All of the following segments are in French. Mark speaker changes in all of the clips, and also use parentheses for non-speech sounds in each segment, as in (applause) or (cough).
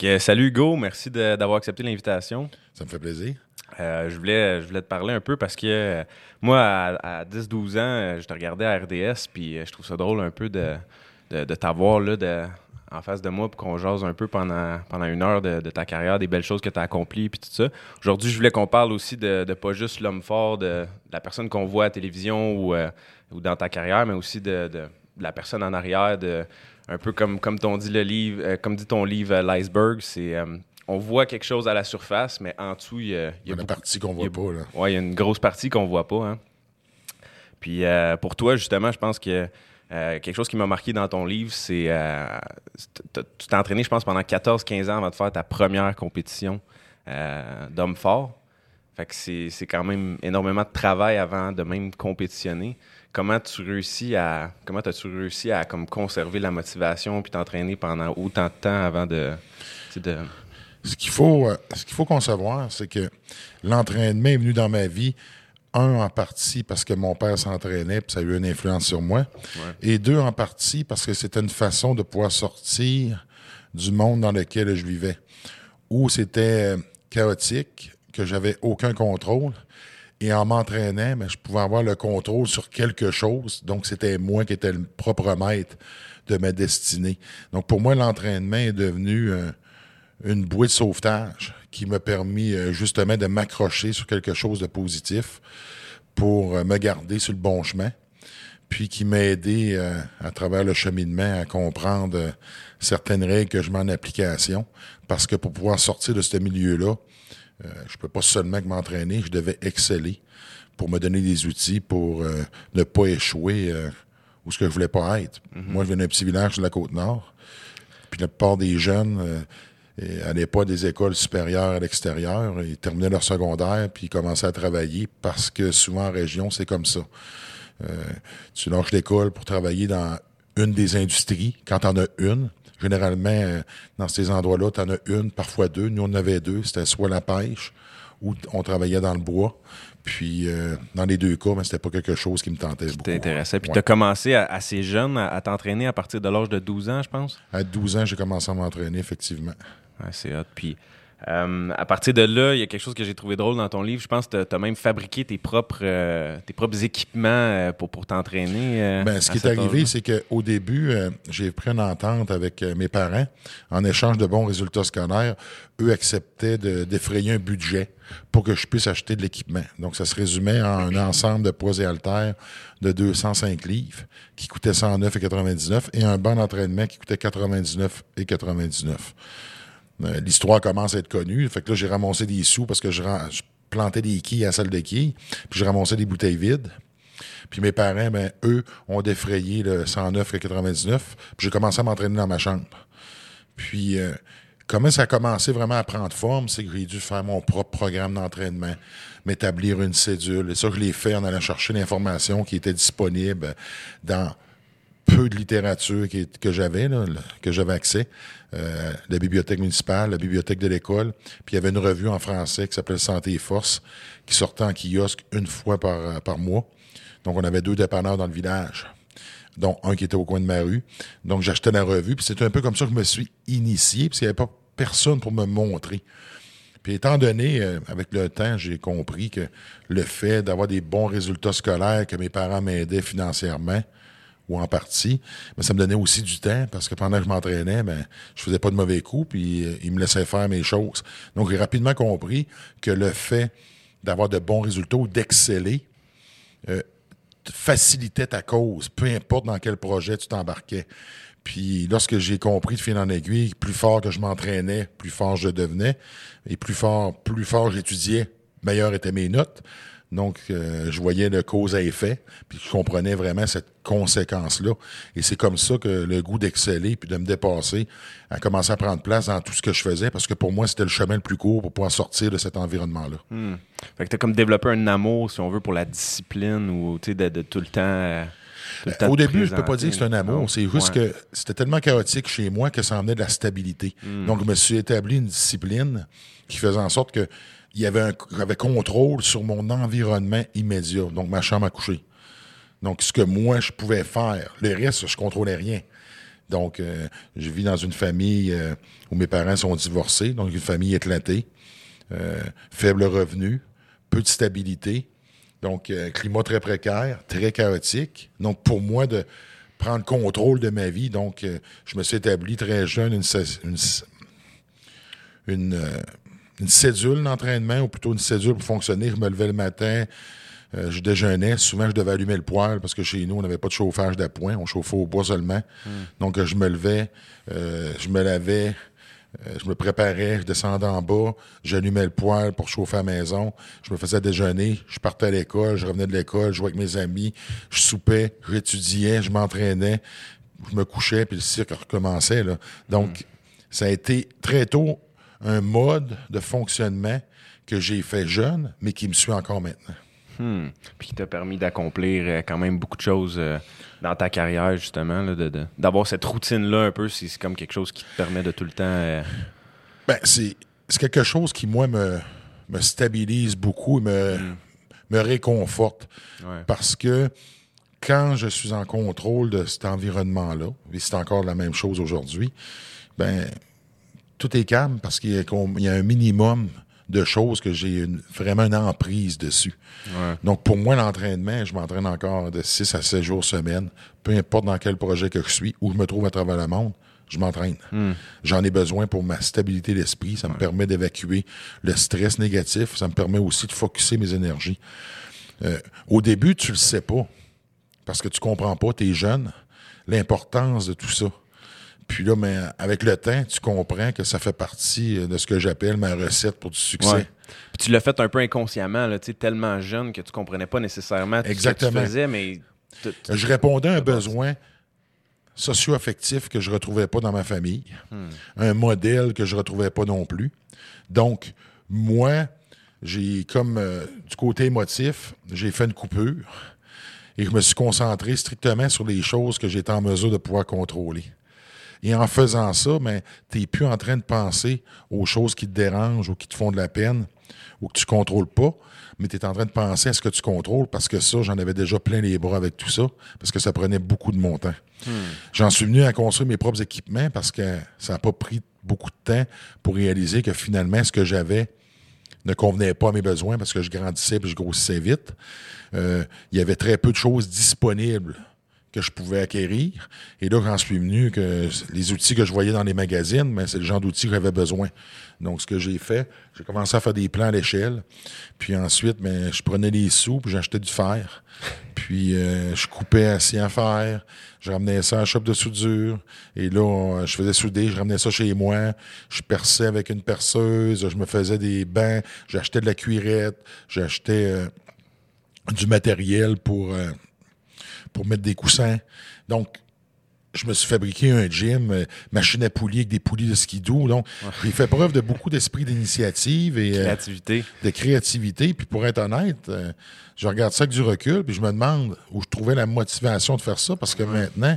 Speaker 1: Que, salut Hugo, merci d'avoir accepté l'invitation.
Speaker 2: Ça me fait plaisir.
Speaker 1: Euh, je, voulais, je voulais te parler un peu parce que euh, moi, à, à 10-12 ans, euh, je te regardais à RDS, puis je trouve ça drôle un peu de, de, de t'avoir là, de- en face de moi pour qu'on jase un peu pendant, pendant une heure de, de ta carrière, des belles choses que tu as accomplies, puis tout ça. Aujourd'hui, je voulais qu'on parle aussi de, de pas juste l'homme fort, de, de la personne qu'on voit à la télévision ou, euh, ou dans ta carrière, mais aussi de, de- de la personne en arrière, de, un peu comme, comme, ton dit le livre, euh, comme dit ton livre, euh, L'iceberg, c'est... euh, on voit quelque chose à la surface, mais en dessous, il y a, y a beaucoup-
Speaker 2: partie qu'on
Speaker 1: a
Speaker 2: voit pas. Là.
Speaker 1: Ouais, il y a une grosse partie qu'on voit pas. Hein. Puis pour toi, justement, je pense que quelque chose qui m'a marqué dans ton livre, c'est. tu t'es entraîné, je pense, pendant 14-15 ans avant de faire ta première compétition d'homme fort. Fait que c'est c'est quand même énormément de travail avant de même compétitionner. Comment tu réussis à. Comment as-tu réussi à comme, conserver la motivation puis t'entraîner pendant autant de temps avant de. de
Speaker 2: Ce qu'il faut, euh, ce qu'il faut concevoir, c'est que l'entraînement est venu dans ma vie, un en partie parce que mon père s'entraînait, puis ça a eu une influence sur moi, et deux en partie parce que c'était une façon de pouvoir sortir du monde dans lequel je vivais, où c'était euh, chaotique, que j'avais aucun contrôle. Et en m'entraînant, ben, je pouvais avoir le contrôle sur quelque chose. Donc, c'était moi qui étais le propre maître de ma destinée. Donc, pour moi, l'entraînement est devenu euh, une bouée de sauvetage qui m'a permis euh, justement de m'accrocher sur quelque chose de positif pour euh, me garder sur le bon chemin, puis qui m'a aidé à travers le cheminement à comprendre certaines règles que je mets en application, parce que pour pouvoir sortir de ce milieu-là, euh, je peux pas seulement m'entraîner, je devais exceller pour me donner des outils pour euh, ne pas échouer euh, où ce que je voulais pas être. Moi, je viens d'un petit village sur la côte nord, puis la plupart des jeunes euh, et allaient pas des écoles supérieures à l'extérieur. Ils terminaient leur secondaire, puis ils commençaient à travailler parce que souvent en région, c'est comme ça. Euh, tu lâches l'école pour travailler dans une des industries, quand t'en as une. Généralement, euh, dans ces endroits-là, t'en as une, parfois deux. Nous, on en avait deux. C'était soit la pêche ou on travaillait dans le bois. Puis, euh, dans les deux cas, mais c'était pas quelque chose qui me tentait beaucoup.
Speaker 1: t'intéressait. Puis
Speaker 2: Ouais.
Speaker 1: tu as commencé à- assez jeune à, à t'entraîner à partir de l'âge de 12 ans, je pense?
Speaker 2: À 12 ans, j'ai commencé à m'entraîner, effectivement.
Speaker 1: Ouais, c'est hot. Puis euh, à partir de là, il y a quelque chose que j'ai trouvé drôle dans ton livre. Je pense que tu as même fabriqué tes propres, euh, tes propres équipements euh, pour, pour t'entraîner. euh,
Speaker 2: Ben, ce qui est arrivé, c'est qu'au début, euh, j'ai pris une entente avec mes parents. En échange de bons résultats scolaires, eux acceptaient de- d'effrayer un budget pour que je puisse acheter de l'équipement. Donc, ça se résumait en un ensemble de poids et haltères de 205 livres qui coûtait 109,99 et un banc d'entraînement qui coûtait 99,99. Euh, L'histoire commence à être connue. Fait que là, j'ai ramassé des sous parce que je, plantais des quilles à la salle de quilles, puis je ramassais des bouteilles vides. Puis mes parents, ben, eux, ont défrayé le 109,99. Puis j'ai commencé à m'entraîner dans ma chambre. Puis, euh, comment ça a commencé vraiment à prendre forme, c'est que j'ai dû faire mon propre programme d'entraînement, m'établir une cédule. Et ça, je l'ai fait en allant chercher l'information qui était disponible dans peu de littérature qui que j'avais, que j'avais accès. Euh, la bibliothèque municipale, la bibliothèque de l'école. Puis il y avait une revue en français qui s'appelait Santé et Force, qui sortait en kiosque une fois par, euh, par mois. Donc, on avait deux dépanneurs dans le village, dont un qui était au coin de ma rue. Donc, j'achetais la revue, puis c'est un peu comme ça que je me suis initié, parce qu'il n'y avait pas personne pour me montrer. Puis étant donné, euh, avec le temps, j'ai compris que le fait d'avoir des bons résultats scolaires, que mes parents m'aidaient financièrement, ou en partie, mais ça me donnait aussi du temps, parce que pendant que je m'entraînais, ben, je faisais pas de mauvais coups, puis euh, ils me laissaient faire mes choses. Donc, j'ai rapidement compris que le fait d'avoir de bons résultats ou d'exceller, euh, facilitait ta cause, peu importe dans quel projet tu t'embarquais. Puis lorsque j'ai compris de fil en aiguille, plus fort que je m'entraînais, plus fort je devenais, et plus fort, plus fort j'étudiais, meilleures étaient mes notes. Donc, euh, je voyais le cause à effet, puis je comprenais vraiment cette conséquence-là. Et c'est comme ça que le goût d'exceller puis de me dépasser a commencé à prendre place dans tout ce que je faisais, parce que pour moi, c'était le chemin le plus court pour pouvoir sortir de cet environnement-là.
Speaker 1: Hmm. Fait que tu as comme développé un amour, si on veut, pour la discipline ou de, de tout le temps. euh, temps
Speaker 2: Au début, je peux pas dire que c'est un amour. C'est juste
Speaker 1: Ouais.
Speaker 2: que c'était tellement chaotique chez moi que ça emmenait de la stabilité. Donc, je me suis établi une discipline qui faisait en sorte que il y avait un, j'avais contrôle sur mon environnement immédiat, donc ma chambre à coucher. Donc, ce que moi, je pouvais faire. Le reste, je contrôlais rien. Donc, je vis dans une famille où mes parents sont divorcés, donc une famille éclatée, faible revenu, peu de stabilité. Donc, climat très précaire, très chaotique. Donc, pour moi, de prendre contrôle de ma vie, donc, je me suis établi très jeune une, une, une, une cédule d'entraînement, ou plutôt une cédule pour fonctionner. Je me levais le matin, euh, je déjeunais. Souvent, je devais allumer le poêle parce que chez nous, on n'avait pas de chauffage d'appoint. On chauffait au bois seulement. Hmm. Donc, euh, je me levais, euh, je me lavais, je me préparais, je descendais en bas, j'allumais le poêle pour chauffer à la maison. Je me faisais déjeuner, je partais à l'école, je revenais de l'école, je jouais avec mes amis, je soupais, j'étudiais, je m'entraînais, je me couchais, puis le cirque recommençait. Là. Donc, hmm. ça a été très tôt un mode de fonctionnement que j'ai fait jeune, mais qui me suit encore maintenant.
Speaker 1: Hmm. Puis qui t'a permis d'accomplir euh, quand même beaucoup de choses euh, dans ta carrière, justement, d'avoir cette routine-là un peu, c'est comme quelque chose qui te permet de tout le temps. Euh,
Speaker 2: ben, c'est quelque chose qui, moi, me, me stabilise beaucoup, me, hmm. me réconforte. Parce que quand je suis en contrôle de cet environnement-là, et c'est encore la même chose aujourd'hui, ben tout est calme parce qu'il y, a un minimum de choses que j'ai vraiment une emprise dessus. Donc, pour moi, l'entraînement, je m'entraîne encore de 6 à 7 jours semaine, peu importe dans quel projet que je suis, où je me trouve à travers le monde, je m'entraîne. Hmm. J'en ai besoin pour ma stabilité d'esprit. Ça me permet d'évacuer le stress négatif. Ça me permet aussi de focuser mes énergies. Euh, au début, tu le sais pas parce que tu comprends pas, tu es jeune, l'importance de tout ça. Puis là, mais avec le temps, tu comprends que ça fait partie euh, de ce que j'appelle ma recette pour du succès.
Speaker 1: Puis tu l'as fait un peu inconsciemment, là, tellement jeune que tu comprenais pas nécessairement ce que tu faisais, mais...
Speaker 2: Je répondais à un besoin socio-affectif que je retrouvais pas dans ma famille, hmm. un modèle que je retrouvais pas non plus. Donc, moi, j'ai comme euh, du côté émotif, j'ai fait une coupure et je me suis concentré strictement sur les choses que j'étais en mesure de pouvoir contrôler. Et en faisant ça, ben, tu n'es plus en train de penser aux choses qui te dérangent ou qui te font de la peine ou que tu contrôles pas, mais tu es en train de penser à ce que tu contrôles parce que ça, j'en avais déjà plein les bras avec tout ça parce que ça prenait beaucoup de mon temps. Hmm. J'en suis venu à construire mes propres équipements parce que ça n'a pas pris beaucoup de temps pour réaliser que finalement, ce que j'avais ne convenait pas à mes besoins parce que je grandissais et je grossissais vite. Euh, il y avait très peu de choses disponibles que je pouvais acquérir. Et là, j'en suis venu que les outils que je voyais dans les magazines, mais c'est le genre d'outils que j'avais besoin. Donc, ce que j'ai fait, j'ai commencé à faire des plans à l'échelle. Puis ensuite, mais je prenais des sous, puis j'achetais du fer. Puis euh, je coupais assis à fer. Je ramenais ça à la shop de soudure. Et là, je faisais souder, je ramenais ça chez moi. Je perçais avec une perceuse. Je me faisais des bains. J'achetais de la cuirette. J'achetais euh, du matériel pour... Euh, pour mettre des coussins. Donc, je me suis fabriqué un gym, euh, machine à poulies avec des poulies de skidoo. Donc, j'ai fait preuve de beaucoup d'esprit d'initiative et
Speaker 1: euh, créativité.
Speaker 2: de créativité. Puis pour être honnête, euh, je regarde ça avec du recul, puis je me demande où je trouvais la motivation de faire ça, parce que maintenant,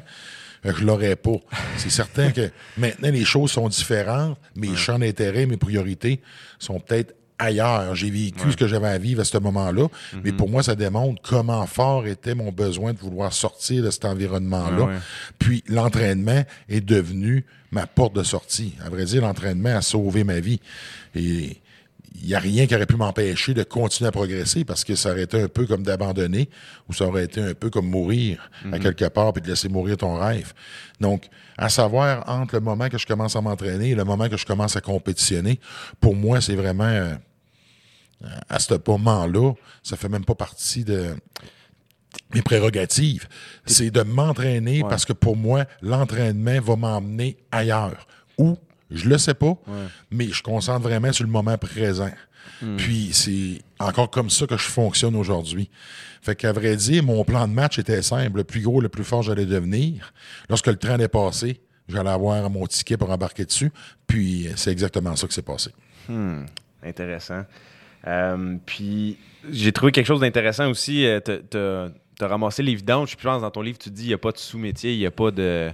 Speaker 2: je l'aurais pas. C'est certain que maintenant, les choses sont différentes. Mes champs d'intérêt, mes priorités sont peut-être ailleurs. J'ai vécu ce que j'avais à vivre à ce moment-là. Mais mhm. pour moi, ça démontre comment fort était mon besoin de vouloir sortir de cet environnement-là. Puis l'entraînement est devenu ma porte de sortie. À vrai dire, l'entraînement a sauvé ma vie. Et il n'y a rien qui aurait pu m'empêcher de continuer à progresser parce que ça aurait été un peu comme d'abandonner ou ça aurait été un peu comme mourir à mhm. quelque part puis de laisser mourir ton rêve. Donc, à savoir entre le moment que je commence à m'entraîner et le moment que je commence à compétitionner, pour moi, c'est vraiment euh, à ce moment-là, ça fait même pas partie de mes prérogatives. C'est de m'entraîner parce que pour moi, l'entraînement va m'emmener ailleurs. Où? Je le sais pas, mais je concentre vraiment sur le moment présent. Hmm. Puis c'est encore comme ça que je fonctionne aujourd'hui. Fait qu'à vrai dire, mon plan de match était simple. Le plus gros, le plus fort, j'allais devenir. Lorsque le train est passé, j'allais avoir mon ticket pour embarquer dessus. Puis c'est exactement ça qui s'est passé.
Speaker 1: Hmm. Intéressant. Euh, puis j'ai trouvé quelque chose d'intéressant aussi. Euh, tu as, ramassé les vidanges. Je pense dans ton livre, tu dis il n'y a pas de sous-métier, il n'y a pas de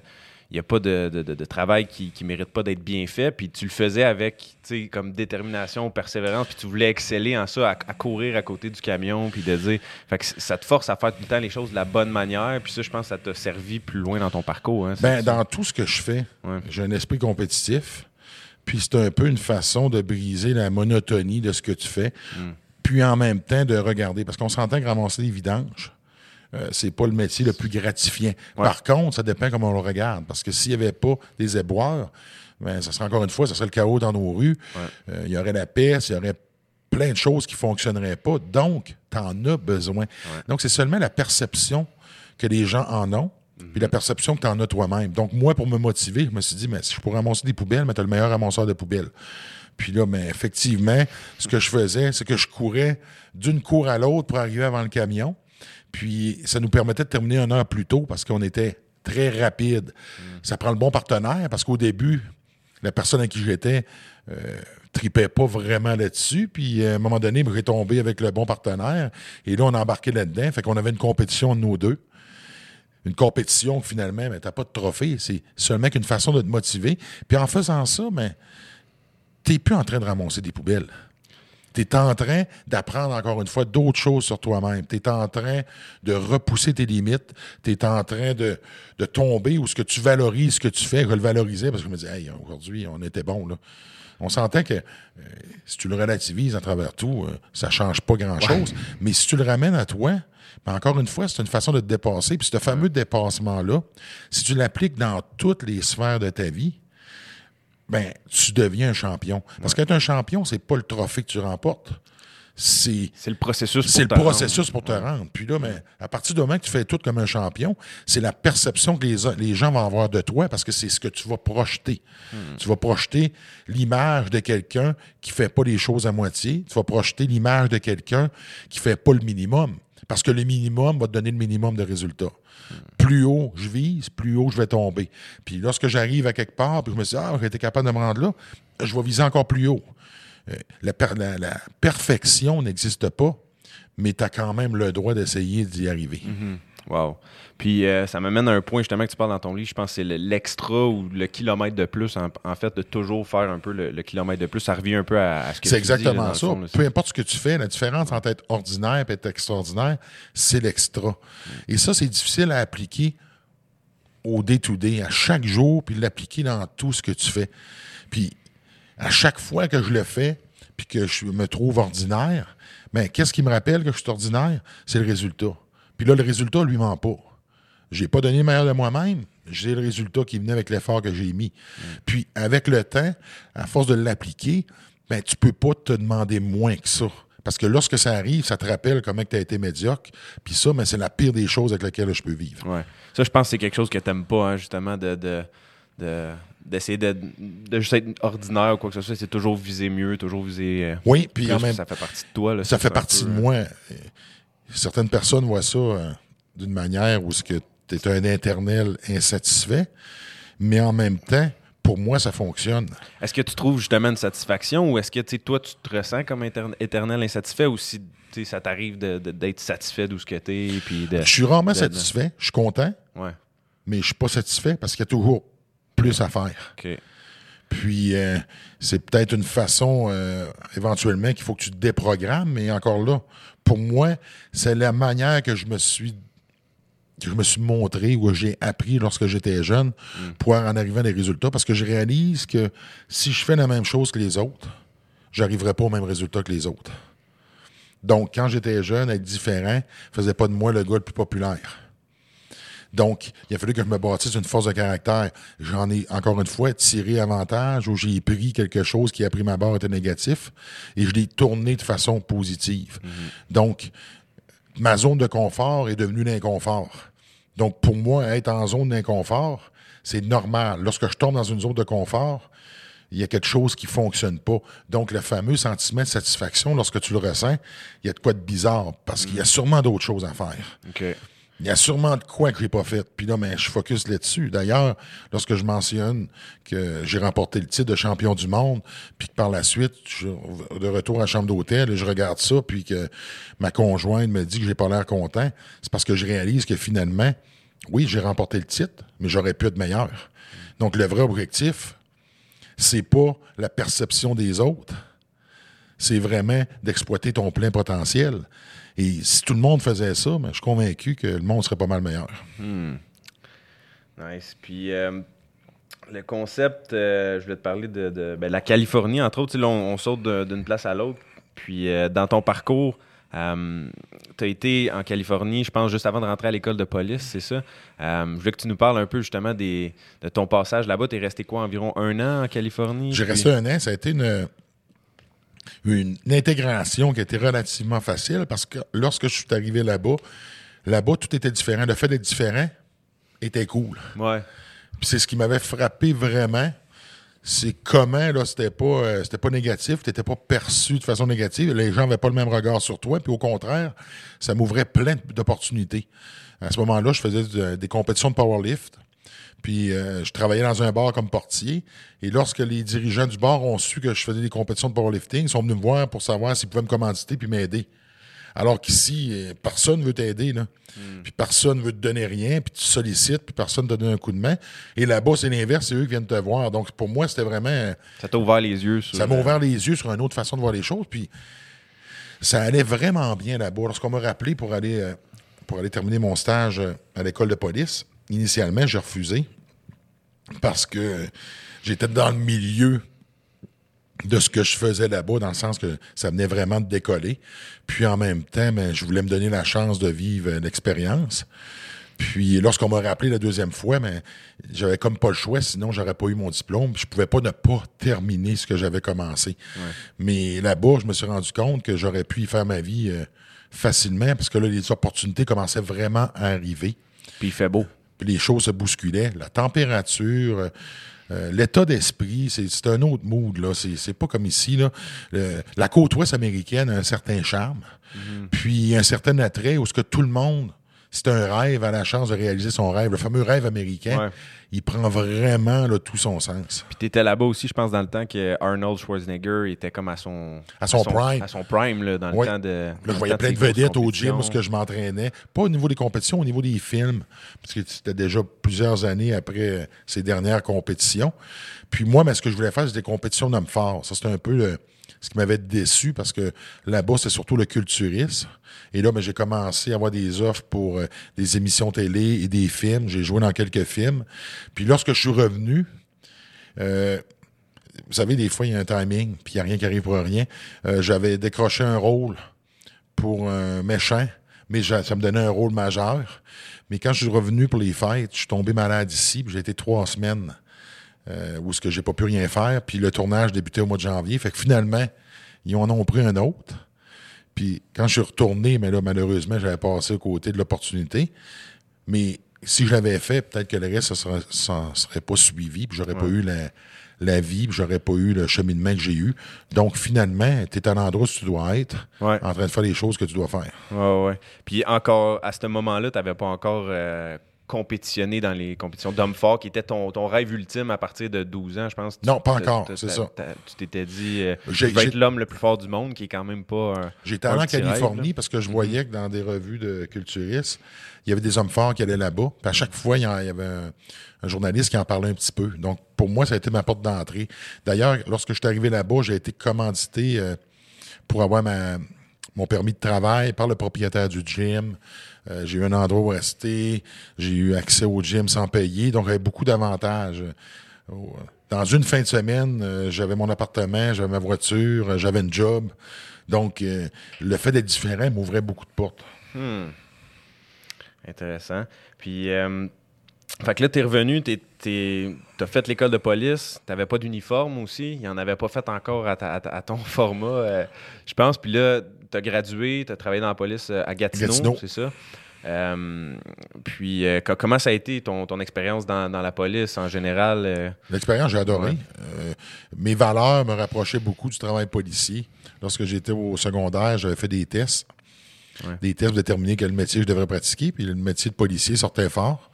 Speaker 1: il n'y a pas de, de, de, travail qui ne mérite pas d'être bien fait. Puis tu le faisais avec comme détermination, persévérance, puis tu voulais exceller en ça, à, courir à côté du camion, puis de dire. Fait que ça te force à faire tout le temps les choses de la bonne manière. Puis ça, je pense que ça t'a servi plus loin dans ton parcours. Hein,
Speaker 2: ben, dans tout ce que je fais, j'ai un esprit compétitif. Puis c'est un peu une façon de briser la monotonie de ce que tu fais. Hmm. Puis en même temps de regarder. Parce qu'on s'entend que ramasser des vidanges, euh, c'est pas le métier le plus gratifiant. Par contre, ça dépend comment on le regarde. Parce que s'il n'y avait pas des éboueurs, ben, ça serait encore une fois, ça serait le chaos dans nos rues. Euh, il y aurait la peste, il y aurait plein de choses qui ne fonctionneraient pas. Donc, tu en as besoin. Donc, c'est seulement la perception que les gens en ont, puis la mhm. perception que tu en as toi-même. Donc, moi, pour me motiver, je me suis dit, mais si je pourrais amasser des poubelles, mais tu as le meilleur amasseur de poubelles. Puis là, mais effectivement, ce que je faisais, c'est que je courais d'une cour à l'autre pour arriver avant le camion. Puis ça nous permettait de terminer un heure plus tôt parce qu'on était très rapide. Ça prend le bon partenaire parce qu'au début, la personne à qui j'étais euh, tripait pas vraiment là-dessus. Puis à un moment donné, j'ai tombé avec le bon partenaire. Et là, on a embarqué là-dedans. Fait qu'on avait une compétition de nous deux. Une compétition finalement, mais t'as pas de trophée. C'est seulement qu'une façon de te motiver. Puis en faisant ça, mais t'es plus en train de ramasser des poubelles. Tu es en train d'apprendre encore une fois d'autres choses sur toi-même. Tu es en train de repousser tes limites. Tu es en train de, tomber ou ce que tu valorises, ce que tu fais, le valoriser parce que je me dis, hey, aujourd'hui, on était bon, là. On s'entend que euh, si tu le relativises à travers tout, ça euh, ça change pas grand-chose. Mais si tu le ramènes à toi, ben encore une fois, c'est une façon de te dépasser. Puis ce fameux dépassement-là, si tu l'appliques dans toutes les sphères de ta vie, ben, tu deviens un champion. Parce qu'être un champion, c'est pas le trophée que tu remportes. C'est,
Speaker 1: le processus
Speaker 2: pour C'est le processus pour te rendre. Puis là, mais à partir du moment que tu fais tout comme un champion, c'est la perception que les, les, gens vont avoir de toi parce que c'est ce que tu vas projeter. Hmm. Tu vas projeter l'image de quelqu'un qui fait pas les choses à moitié. Tu vas projeter l'image de quelqu'un qui fait pas le minimum. Parce que le minimum va te donner le minimum de résultats. Plus haut je vise, plus haut je vais tomber. Puis lorsque j'arrive à quelque part, puis je me dis, ah, j'ai été capable de me rendre là, je vais viser encore plus haut. Euh, la, perfection n'existe pas, mais tu as quand même le droit d'essayer d'y arriver.
Speaker 1: Mm-hmm. Wow. Puis euh, ça m'amène à un point justement que tu parles dans ton livre, je pense que c'est l'extra ou le kilomètre de plus, en, fait, de toujours faire un peu le, kilomètre de plus. Ça revient un peu à, ce que
Speaker 2: C'est exactement ça. Peu importe ce que tu fais, la différence entre être ordinaire et être extraordinaire, c'est l'extra. Et ça, c'est difficile à appliquer au day-to-day, à chaque jour, puis l'appliquer dans tout ce que tu fais. Puis à chaque fois que je le fais, puis que je me trouve ordinaire, mais ben, qu'est-ce qui me rappelle que je suis ordinaire? C'est le résultat. Puis là, le résultat, lui, ment pas. J'ai pas donné le meilleur de moi-même. J'ai le résultat qui venait avec l'effort que j'ai mis. Puis, avec le temps, à force de l'appliquer, ben, tu peux pas te demander moins que ça. Parce que lorsque ça arrive, ça te rappelle comment tu as été médiocre. Puis ça, ben, c'est la pire des choses avec lesquelles je peux vivre.
Speaker 1: Ouais. Ça, je pense que c'est quelque chose que tu n'aimes pas, hein, justement, de, d'essayer de, juste être ordinaire ou quoi que ce soit, c'est toujours viser mieux, toujours viser. Euh,
Speaker 2: oui, puis en même
Speaker 1: ça fait partie de toi.
Speaker 2: ça fait partie de moi certaines personnes voient ça euh, d'une manière où tu es un internel insatisfait, mais en même temps, pour moi, ça fonctionne.
Speaker 1: Est-ce que tu trouves justement une satisfaction ou est-ce que toi, tu te ressens comme éternel insatisfait ou si ça t'arrive d'être satisfait d'où ce que tu es?
Speaker 2: je suis rarement satisfait, je suis content,
Speaker 1: ouais.
Speaker 2: mais je suis pas satisfait parce qu'il y a toujours plus à faire. Puis, euh, c'est peut-être une façon, euh, éventuellement, qu'il faut que tu te déprogrammes, mais encore là, pour moi, c'est la manière que je me suis que je me suis montré ou j'ai appris lorsque j'étais jeune mm. pour en arriver à des résultats parce que je réalise que si je fais la même chose que les autres, j'arriverai pas au même résultat que les autres. Donc, quand j'étais jeune, être différent faisait pas de moi le gars le plus populaire. Donc, il a fallu que je me bâtisse une force de caractère. J'en ai, encore une fois, tiré avantage où j'ai pris quelque chose qui a pris ma barre était négatif et je l'ai tourné de façon positive. Mhm. Donc, ma zone de confort est devenue l'inconfort. Donc, pour moi, être en zone d'inconfort, c'est normal. Lorsque je tombe dans une zone de confort, il y a quelque chose qui fonctionne pas. Donc, le fameux sentiment de satisfaction, lorsque tu le ressens, il y a de quoi de bizarre parce qu'il y a mhm. sûrement d'autres choses à faire. Il y a sûrement de quoi que j'ai pas fait. Puis là, mais je focus là-dessus. D'ailleurs, lorsque je mentionne que j'ai remporté le titre de champion du monde, puis que par la suite, de retour à la chambre d'hôtel, je regarde ça, puis que ma conjointe me dit que j'ai pas l'air content, c'est parce que je réalise que finalement, oui, j'ai remporté le titre, mais j'aurais pu être meilleur. Donc, le vrai objectif, c'est pas la perception des autres, c'est vraiment d'exploiter ton plein potentiel. Et si tout le monde faisait ça, ben, je suis convaincu que le monde serait pas mal meilleur.
Speaker 1: Hmm. Nice. Puis euh, le concept, euh, je voulais te parler de, ben, la Californie, entre autres. on, saute d'une place à l'autre. Puis euh, dans ton parcours, tu as été en Californie, je pense, juste avant de rentrer à l'école de police, c'est ça? je voulais que tu nous parles un peu justement des, de ton passage là-bas. Tu es resté quoi, environ un an en Californie?
Speaker 2: J'ai resté un an. Ça a été une, une, intégration qui a été relativement facile parce que lorsque je suis arrivé là-bas, là-bas, tout était différent. Le fait d'être différent était cool.
Speaker 1: Ouais.
Speaker 2: Puis c'est ce qui m'avait frappé vraiment. C'est comment, là, c'était pas, euh, c'était pas négatif, t'étais pas perçu de façon négative. Les gens n'avaient pas le même regard sur toi. Puis au contraire, ça m'ouvrait plein d'opportunités. À ce moment-là, je faisais des compétitions de powerlift. Puis euh, je travaillais dans un bar comme portier. Et lorsque les dirigeants du bar ont su que je faisais des compétitions de powerlifting, ils sont venus me voir pour savoir s'ils pouvaient me commanditer puis m'aider. Alors qu'ici, euh, personne ne veut t'aider, là. Hmm. Puis personne ne veut te donner rien, puis tu sollicites, puis personne ne te donne un coup de main. Et là-bas, c'est l'inverse, c'est eux qui viennent te voir. Donc pour moi, c'était vraiment. Euh,
Speaker 1: ça t'a ouvert les yeux sur.
Speaker 2: Ça m'a ouvert les yeux sur une autre façon de voir les choses. Puis ça allait vraiment bien là-bas. Lorsqu'on m'a rappelé pour aller, pour aller terminer mon stage à l'école de police, initialement, j'ai refusé parce que j'étais dans le milieu de ce que je faisais là-bas, dans le sens que ça venait vraiment de décoller. Puis en même temps, ben, je voulais me donner la chance de vivre l'expérience. Puis lorsqu'on m'a rappelé la deuxième fois, ben, j'avais comme pas le choix, sinon j'aurais pas eu mon diplôme. Je pouvais pas ne pas terminer ce que j'avais commencé. Mais là-bas, je me suis rendu compte que j'aurais pu y faire ma vie euh, facilement parce que là, les opportunités commençaient vraiment à arriver.
Speaker 1: Puis il fait beau
Speaker 2: les choses se bousculaient. La température, euh, euh, l'état d'esprit, c'est un autre mood. là. C'est pas comme ici. Là. la côte ouest américaine a un certain charme, mm-hmm. puis un certain attrait où ce que tout le monde c'est un rêve, a la chance de réaliser son rêve. Le fameux rêve américain, il prend vraiment là, tout son sens.
Speaker 1: Puis tu étais là-bas aussi, je pense, dans le temps que Arnold Schwarzenegger était comme à son,
Speaker 2: à son, prime.
Speaker 1: À son prime, là, dans le temps de. Là,
Speaker 2: je voyais plein de vedettes au gym où je m'entraînais. Pas au niveau des compétitions, au niveau des films. Parce que c'était déjà plusieurs années après ces dernières compétitions. Puis moi, mais ce que je voulais faire, c'était des compétitions d'hommes forts. Ça, c'était un peu le ce qui m'avait déçu parce que là-bas, c'est surtout le culturisme. Et là, ben, j'ai commencé à avoir des offres pour euh, des émissions télé et des films. J'ai joué dans quelques films. Puis lorsque je suis revenu, euh, vous savez, des fois, il y a un timing, puis il n'y a rien qui arrive pour rien. Euh, j'avais décroché un rôle pour un méchant, mais ça me donnait un rôle majeur. Mais quand je suis revenu pour les fêtes, je suis tombé malade ici, j'ai été trois semaines euh, où ce que j'ai pas pu rien faire. Puis le tournage débutait au mois de janvier. Fait que finalement, ils en ont pris un autre. Puis quand je suis retourné, mais là, malheureusement, j'avais passé au côté de l'opportunité. Mais si je l'avais fait, peut-être que le reste, ça ne serait, pas suivi, puis j'aurais pas eu la, la vie, puis j'aurais pas eu le cheminement que j'ai eu. Donc, finalement, tu es à l'endroit où tu dois être, en train de faire les choses que tu dois faire.
Speaker 1: Ouais, ouais. Puis encore, à ce moment-là, tu n'avais pas encore euh, compétitionner dans les compétitions d'hommes forts, qui était ton, ton, rêve ultime à partir de 12 ans, je pense.
Speaker 2: Non, pas encore, c'est ça.
Speaker 1: Tu t'étais dit, euh, je vais être l'homme le plus fort du monde, qui est quand même pas
Speaker 2: J'étais allé en Californie parce que je voyais que dans des revues de culturistes, il y avait des hommes forts qui allaient là-bas. Puis à chaque fois, il y, avait un, journaliste qui en parlait un petit peu. Donc, pour moi, ça a été ma porte d'entrée. D'ailleurs, lorsque je suis arrivé là-bas, j'ai été commandité euh, pour avoir ma, mon permis de travail par le propriétaire du gym. Euh, j'ai eu un endroit où rester. J'ai eu accès au gym sans payer. Donc, j'avais beaucoup d'avantages. Dans une fin de semaine, euh, j'avais mon appartement, j'avais ma voiture, j'avais un job. Donc, euh, le fait d'être différent m'ouvrait beaucoup de portes.
Speaker 1: Hmm. Intéressant. Puis, fait que là, tu es revenu, tu as fait l'école de police, tu n'avais pas d'uniforme aussi, il n'y en avait pas fait encore à, à ton (laughs) format, je pense. Puis là, tu as gradué, tu as travaillé dans la police euh, à Gatineau, c'est ça? Euh, puis, euh, comment ça a été ton, ton expérience dans, dans, la police en général?
Speaker 2: L'expérience, j'ai adoré. mes valeurs me rapprochaient beaucoup du travail policier. Lorsque j'étais au secondaire, j'avais fait des tests. Des tests pour déterminer quel métier je devrais pratiquer. Puis le métier de policier sortait fort.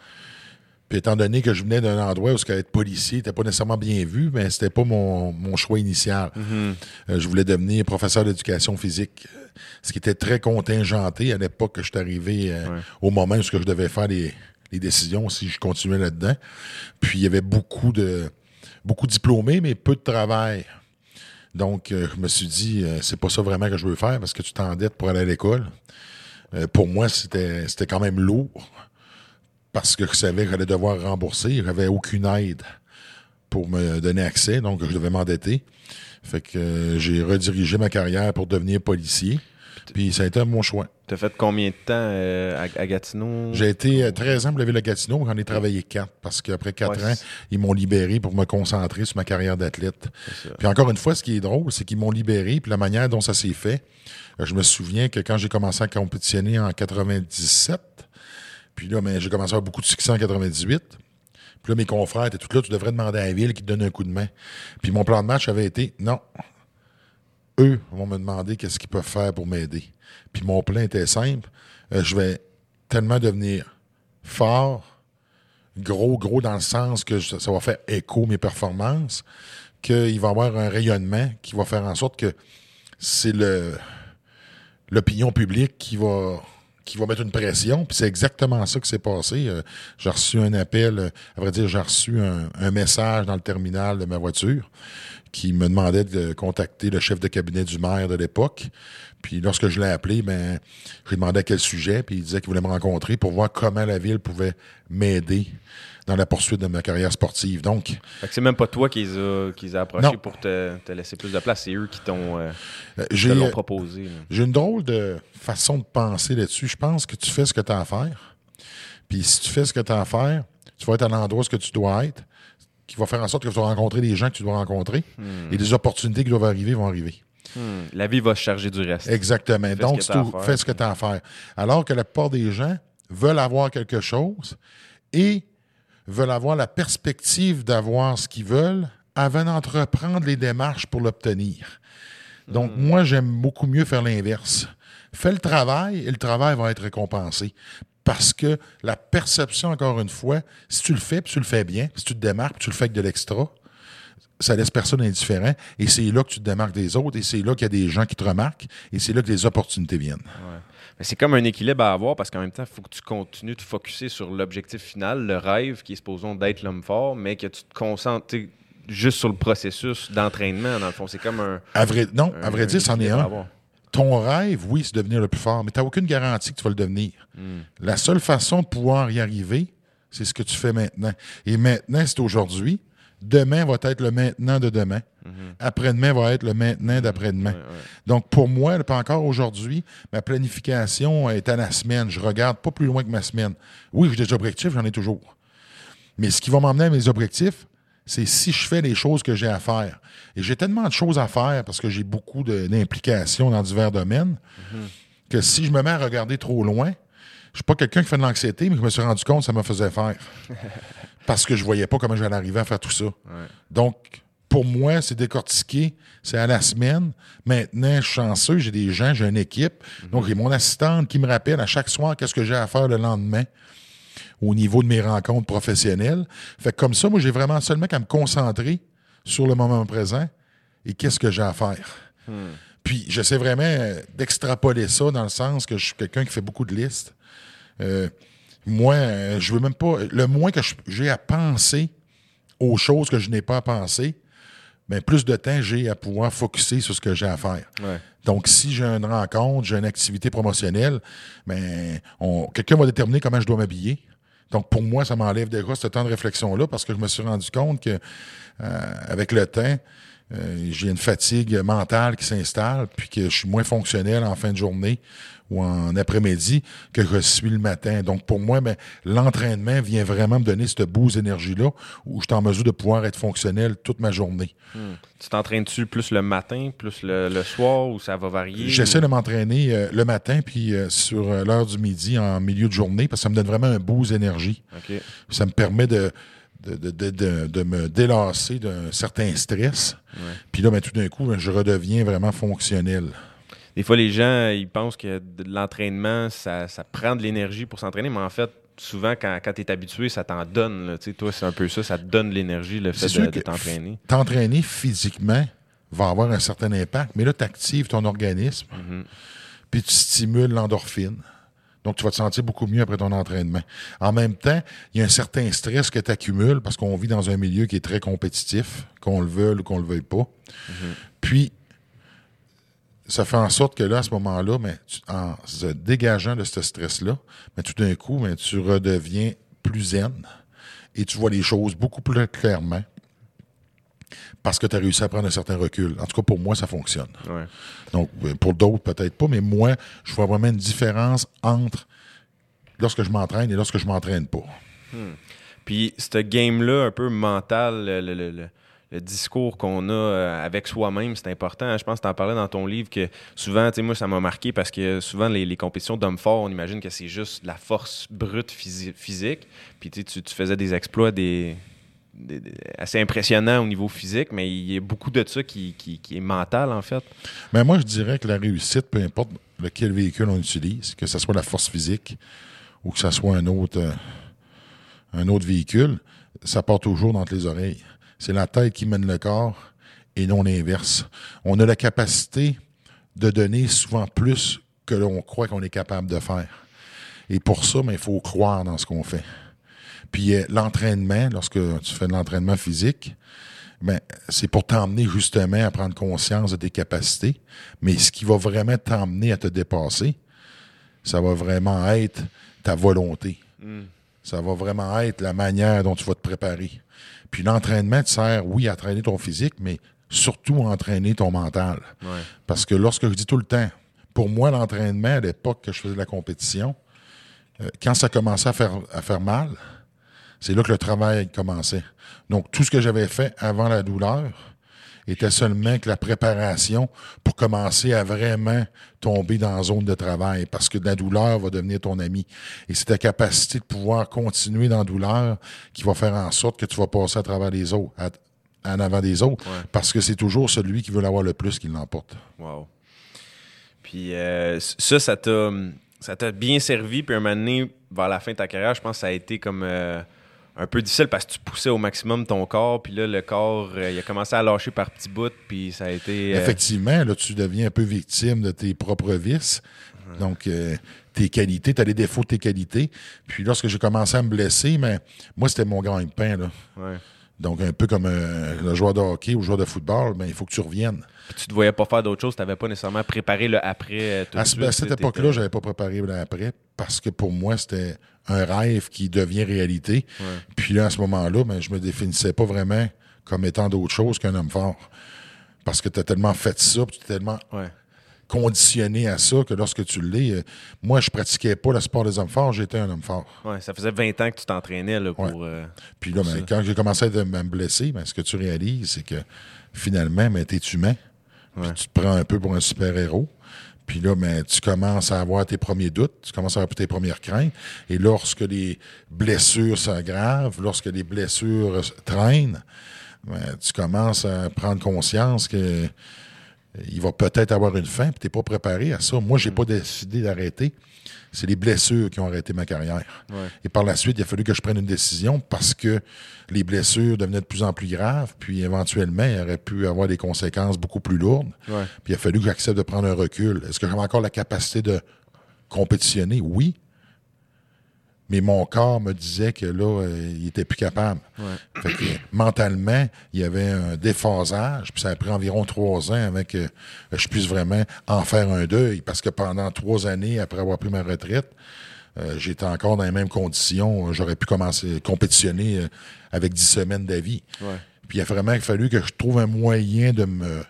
Speaker 2: Puis étant donné que je venais d'un endroit où ce être policier n'était pas nécessairement bien vu, mais c'était pas mon, mon, choix initial. Mm-hmm. je voulais devenir professeur d'éducation physique ce qui était très contingenté à l'époque que je suis arrivé euh, au moment où je devais faire les, les décisions si je continuais là-dedans. Puis il y avait beaucoup de beaucoup de diplômés, mais peu de travail. Donc, euh, je me suis dit, euh, c'est pas ça vraiment que je veux faire parce que tu t'endettes pour aller à l'école. Euh, pour moi, c'était c'était quand même lourd parce que je savais que j'allais devoir rembourser. J'avais aucune aide pour me donner accès, donc je devais m'endetter. Fait que euh, j'ai redirigé ma carrière pour devenir policier. Puis ça a été mon choix.
Speaker 1: T'as fait combien de temps euh, à, à Gatineau?
Speaker 2: J'ai été euh, 13 ans pour la ville de Gatineau, j'en ai travaillé 4 parce qu'après 4
Speaker 1: Ouais,
Speaker 2: ans, ils m'ont libéré pour me concentrer sur ma carrière d'athlète. Puis encore une fois, ce qui est drôle, c'est qu'ils m'ont libéré, puis la manière dont ça s'est fait, euh, je me souviens que quand j'ai commencé à compétitionner en 97, puis là, ben, j'ai commencé à avoir beaucoup de succès en 98. Puis là, mes confrères étaient tous là, tu devrais demander à la ville qui te donne un coup de main. Puis mon plan de match avait été, non, eux vont me demander qu'est-ce qu'ils peuvent faire pour m'aider. Puis mon plan était simple, euh, je vais tellement devenir fort, gros, gros dans le sens que ça va faire écho mes performances, qu'il va y avoir un rayonnement qui va faire en sorte que c'est le l'opinion publique qui va qui va mettre une pression. Puis c'est exactement ça qui s'est passé. Euh, j'ai reçu un appel, euh, à vrai dire, j'ai reçu un, un message dans le terminal de ma voiture qui me demandait de contacter le chef de cabinet du maire de l'époque. Puis lorsque je l'ai appelé, ben, j'ai demandé à quel sujet, puis il disait qu'il voulait me rencontrer pour voir comment la ville pouvait m'aider dans la poursuite de ma carrière sportive. Donc,
Speaker 1: Fait que c'est même pas toi qui les a, qui les a approchés
Speaker 2: Non.
Speaker 1: pour te, te laisser plus de place, c'est eux qui t'ont euh,
Speaker 2: euh,
Speaker 1: l'ont proposé. là.
Speaker 2: J'ai une drôle de façon de penser là-dessus. Je pense que tu fais ce que tu as à faire. Puis si tu fais ce que tu as à faire, tu vas être à l'endroit où tu dois être, qui va faire en sorte que tu vas rencontrer les gens que tu dois rencontrer. Et les opportunités qui doivent arriver vont arriver.
Speaker 1: Hmm. La vie va se charger du reste.
Speaker 2: Exactement.
Speaker 1: Fais
Speaker 2: Donc,
Speaker 1: ce
Speaker 2: tu
Speaker 1: faire.
Speaker 2: fais ce que tu as à faire. Alors que la plupart des gens veulent avoir quelque chose et veulent avoir la perspective d'avoir ce qu'ils veulent avant d'entreprendre les démarches pour l'obtenir. Donc,
Speaker 1: Hmm.
Speaker 2: moi, j'aime beaucoup mieux faire l'inverse. Fais le travail et le travail va être récompensé. Parce que la perception, encore une fois, si tu le fais, puis tu le fais bien, si tu te démarques, puis tu le fais avec de l'extra, ça laisse personne indifférent. Et c'est là que tu te démarques des autres, et c'est là qu'il y a des gens qui te remarquent, et c'est là que les opportunités viennent.
Speaker 1: Mais c'est comme un équilibre à avoir parce qu'en même temps, il faut que tu continues de focuser sur l'objectif final, le rêve qui est supposé d'être l'homme fort, mais que tu te concentres juste sur le processus d'entraînement. Dans le fond, c'est comme un.
Speaker 2: À vrai, non, à vrai dire, c'en est un. Ton rêve, oui, c'est devenir le plus fort, mais tu n'as aucune garantie que tu vas le devenir.
Speaker 1: Hmm.
Speaker 2: La seule façon de pouvoir y arriver, c'est ce que tu fais maintenant. Et maintenant, c'est aujourd'hui. Demain va être le maintenant de demain. Après-demain va être le maintenant d'après-demain.
Speaker 1: Ouais, ouais.
Speaker 2: Donc, pour moi, pas encore aujourd'hui, ma planification est à la semaine. Je regarde pas plus loin que ma semaine. Oui, j'ai des objectifs, j'en ai toujours. Mais ce qui va m'emmener à mes objectifs, c'est si je fais les choses que j'ai à faire. Et j'ai tellement de choses à faire parce que j'ai beaucoup d'implications dans divers domaines que si je me mets à regarder trop loin, je suis pas quelqu'un qui fait de l'anxiété, mais je me suis rendu compte que ça me faisait faire. (laughs) parce que je voyais pas comment j'allais arriver à faire tout ça. Donc, pour moi, c'est décortiqué, c'est à la semaine. Maintenant, je suis chanceux, j'ai des gens, j'ai une équipe. Donc, j'ai mon assistante qui me rappelle à chaque soir qu'est-ce que j'ai à faire le lendemain au niveau de mes rencontres professionnelles. Fait que comme ça, moi, j'ai vraiment seulement qu'à me concentrer sur le moment présent et qu'est-ce que j'ai à faire. Puis, j'essaie vraiment euh, d'extrapoler ça dans le sens que je suis quelqu'un qui fait beaucoup de listes. Euh, moi, euh, je veux même pas. Le moins que j'ai à penser aux choses que je n'ai pas à penser, ben plus de temps j'ai à pouvoir focuser sur ce que j'ai à faire.
Speaker 1: Ouais.
Speaker 2: Donc, si j'ai une rencontre, j'ai une activité promotionnelle, ben, quelqu'un va déterminer comment je dois m'habiller. Donc, pour moi, ça m'enlève déjà ce temps de réflexion-là parce que je me suis rendu compte que, euh, avec le temps, euh, j'ai une fatigue mentale qui s'installe, puis que je suis moins fonctionnel en fin de journée ou en après-midi que je suis le matin. Donc, pour moi, ben, l'entraînement vient vraiment me donner cette boost d'énergie-là où je suis en mesure de pouvoir être fonctionnel toute ma journée.
Speaker 1: Tu t'entraînes-tu plus le matin, plus le, le soir, ou ça va varier?
Speaker 2: J'essaie
Speaker 1: ou-
Speaker 2: de m'entraîner euh, le matin puis euh, sur euh, l'heure du midi en milieu de journée parce que ça me donne vraiment un boost d'énergie. Ça me permet de, de, de, de, de- de me délasser d'un certain stress. Puis là, ben, tout d'un coup, ben, je redeviens vraiment fonctionnel.
Speaker 1: Des fois, les gens, ils pensent que de l'entraînement, ça, ça prend de l'énergie pour s'entraîner, mais en fait, souvent, quand, quand tu es habitué, ça t'en donne. là. Tu sais, toi, c'est un peu ça, ça te donne de l'énergie, le fait de, t'entraîner.
Speaker 2: T'entraîner physiquement va avoir un certain impact, mais là, tu actives ton organisme,
Speaker 1: Mhm.
Speaker 2: puis tu stimules l'endorphine. Donc, tu vas te sentir beaucoup mieux après ton entraînement. En même temps, il y a un certain stress que tu accumules parce qu'on vit dans un milieu qui est très compétitif, qu'on le veuille ou qu'on le veuille pas. Puis, ça fait en sorte que là, à ce moment-là, mais en se dégageant de ce stress-là, mais tout d'un coup, mais tu redeviens plus zen et tu vois les choses beaucoup plus clairement parce que tu as réussi à prendre un certain recul. En tout cas, pour moi, ça fonctionne. Donc, pour d'autres, peut-être pas, mais moi, je vois vraiment une différence entre lorsque je m'entraîne et lorsque je m'entraîne pas.
Speaker 1: Hmm. Puis, ce game-là, un peu mental, le, discours qu'on a euh, avec soi-même, c'est important. Je pense que tu en parlais dans ton livre que souvent, tu sais, moi, ça m'a marqué parce que souvent, les, compétitions d'hommes forts, on imagine que c'est juste la force brute physique. Puis, tu, faisais des exploits, assez impressionnant au niveau physique, mais il y a beaucoup de ça qui, est mental, en fait.
Speaker 2: Mais moi, je dirais que la réussite, peu importe lequel véhicule on utilise, que ce soit la force physique ou que ce soit un autre, euh, un autre véhicule, ça part toujours dans les oreilles. C'est la tête qui mène le corps et non l'inverse. On a la capacité de donner souvent plus que l'on croit qu'on est capable de faire. Et pour ça, il faut croire dans ce qu'on fait. Puis euh, l'entraînement, lorsque tu fais de l'entraînement physique, ben, c'est pour t'emmener justement à prendre conscience de tes capacités. Mais ce qui va vraiment t'emmener à te dépasser, ça va vraiment être ta volonté. Hmm. Ça va vraiment être la manière dont tu vas te préparer. Puis l'entraînement te sert, oui, à entraîner ton physique, mais surtout à entraîner ton mental. Parce que lorsque je dis tout le temps, pour moi, l'entraînement, à l'époque que je faisais de la compétition, euh, quand ça commençait à faire, à faire mal, c'est là que le travail commençait. Donc, tout ce que j'avais fait avant la douleur était seulement que la préparation pour commencer à vraiment tomber dans la zone de travail parce que la douleur va devenir ton ami. Et c'est ta capacité de pouvoir continuer dans la douleur qui va faire en sorte que tu vas passer à travers les autres, en avant des autres, parce que c'est toujours celui qui veut l'avoir le plus qui l'emporte.
Speaker 1: Wow. Puis euh, ça, ça t'a, ça t'a bien servi. Puis un moment donné, vers la fin de ta carrière, je pense que ça a été comme... Euh, un peu difficile parce que tu poussais au maximum ton corps, puis là, le corps, euh, il a commencé à lâcher par petits bouts, puis ça a été...
Speaker 2: Euh, Effectivement, là, tu deviens un peu victime de tes propres vices. Donc, euh, tes qualités, tu as les défauts de tes qualités. Puis lorsque j'ai commencé à me blesser, mais moi, c'était mon gagne-pain. Là. Donc, un peu comme le joueur de hockey ou le joueur de football, mais il faut que tu reviennes.
Speaker 1: Tu tu te voyais pas faire d'autre chose, tu n'avais pas nécessairement préparé le après.
Speaker 2: à, cette époque-là, je n'avais pas préparé le après parce que pour moi, c'était un rêve qui devient réalité. Puis là, à ce moment-là, ben, je me définissais pas vraiment comme étant d'autre chose qu'un homme fort. Parce que tu as tellement fait ça, tu es tellement conditionné à ça que lorsque tu l'es, euh, moi, je pratiquais pas le sport des hommes forts, j'étais un homme fort.
Speaker 1: Ouais, ça faisait 20 ans que tu t'entraînais pour. Euh,
Speaker 2: Puis là, ben, quand j'ai commencé à me blesser, ben, ce que tu réalises, c'est que finalement, ben, tu es humain. Puis tu te prends un peu pour un super-héros. Puis là, ben, tu commences à avoir tes premiers doutes, tu commences à avoir tes premières craintes. Et lorsque les blessures s'aggravent, lorsque les blessures traînent, ben, tu commences à prendre conscience que il va peut-être avoir une fin, puis tu n'es pas préparé à ça. Moi, j'ai pas décidé d'arrêter. C'est les blessures qui ont arrêté ma carrière. Et par la suite, il a fallu que je prenne une décision parce que les blessures devenaient de plus en plus graves, puis éventuellement, il aurait pu avoir des conséquences beaucoup plus lourdes. Puis il a fallu que j'accepte de prendre un recul. Est-ce que j'avais encore la capacité de compétitionner? Oui. Mais mon corps me disait que là, euh, il était plus capable. Fait que, mentalement, il y avait un déphasage, puis ça a pris environ trois ans avec que je puisse vraiment en faire un deuil, parce que pendant trois années, après avoir pris ma retraite, euh, j'étais encore dans les mêmes conditions. J'aurais pu commencer à compétitionner euh, avec dix semaines d'avis. Puis il a vraiment fallu que je trouve un moyen de me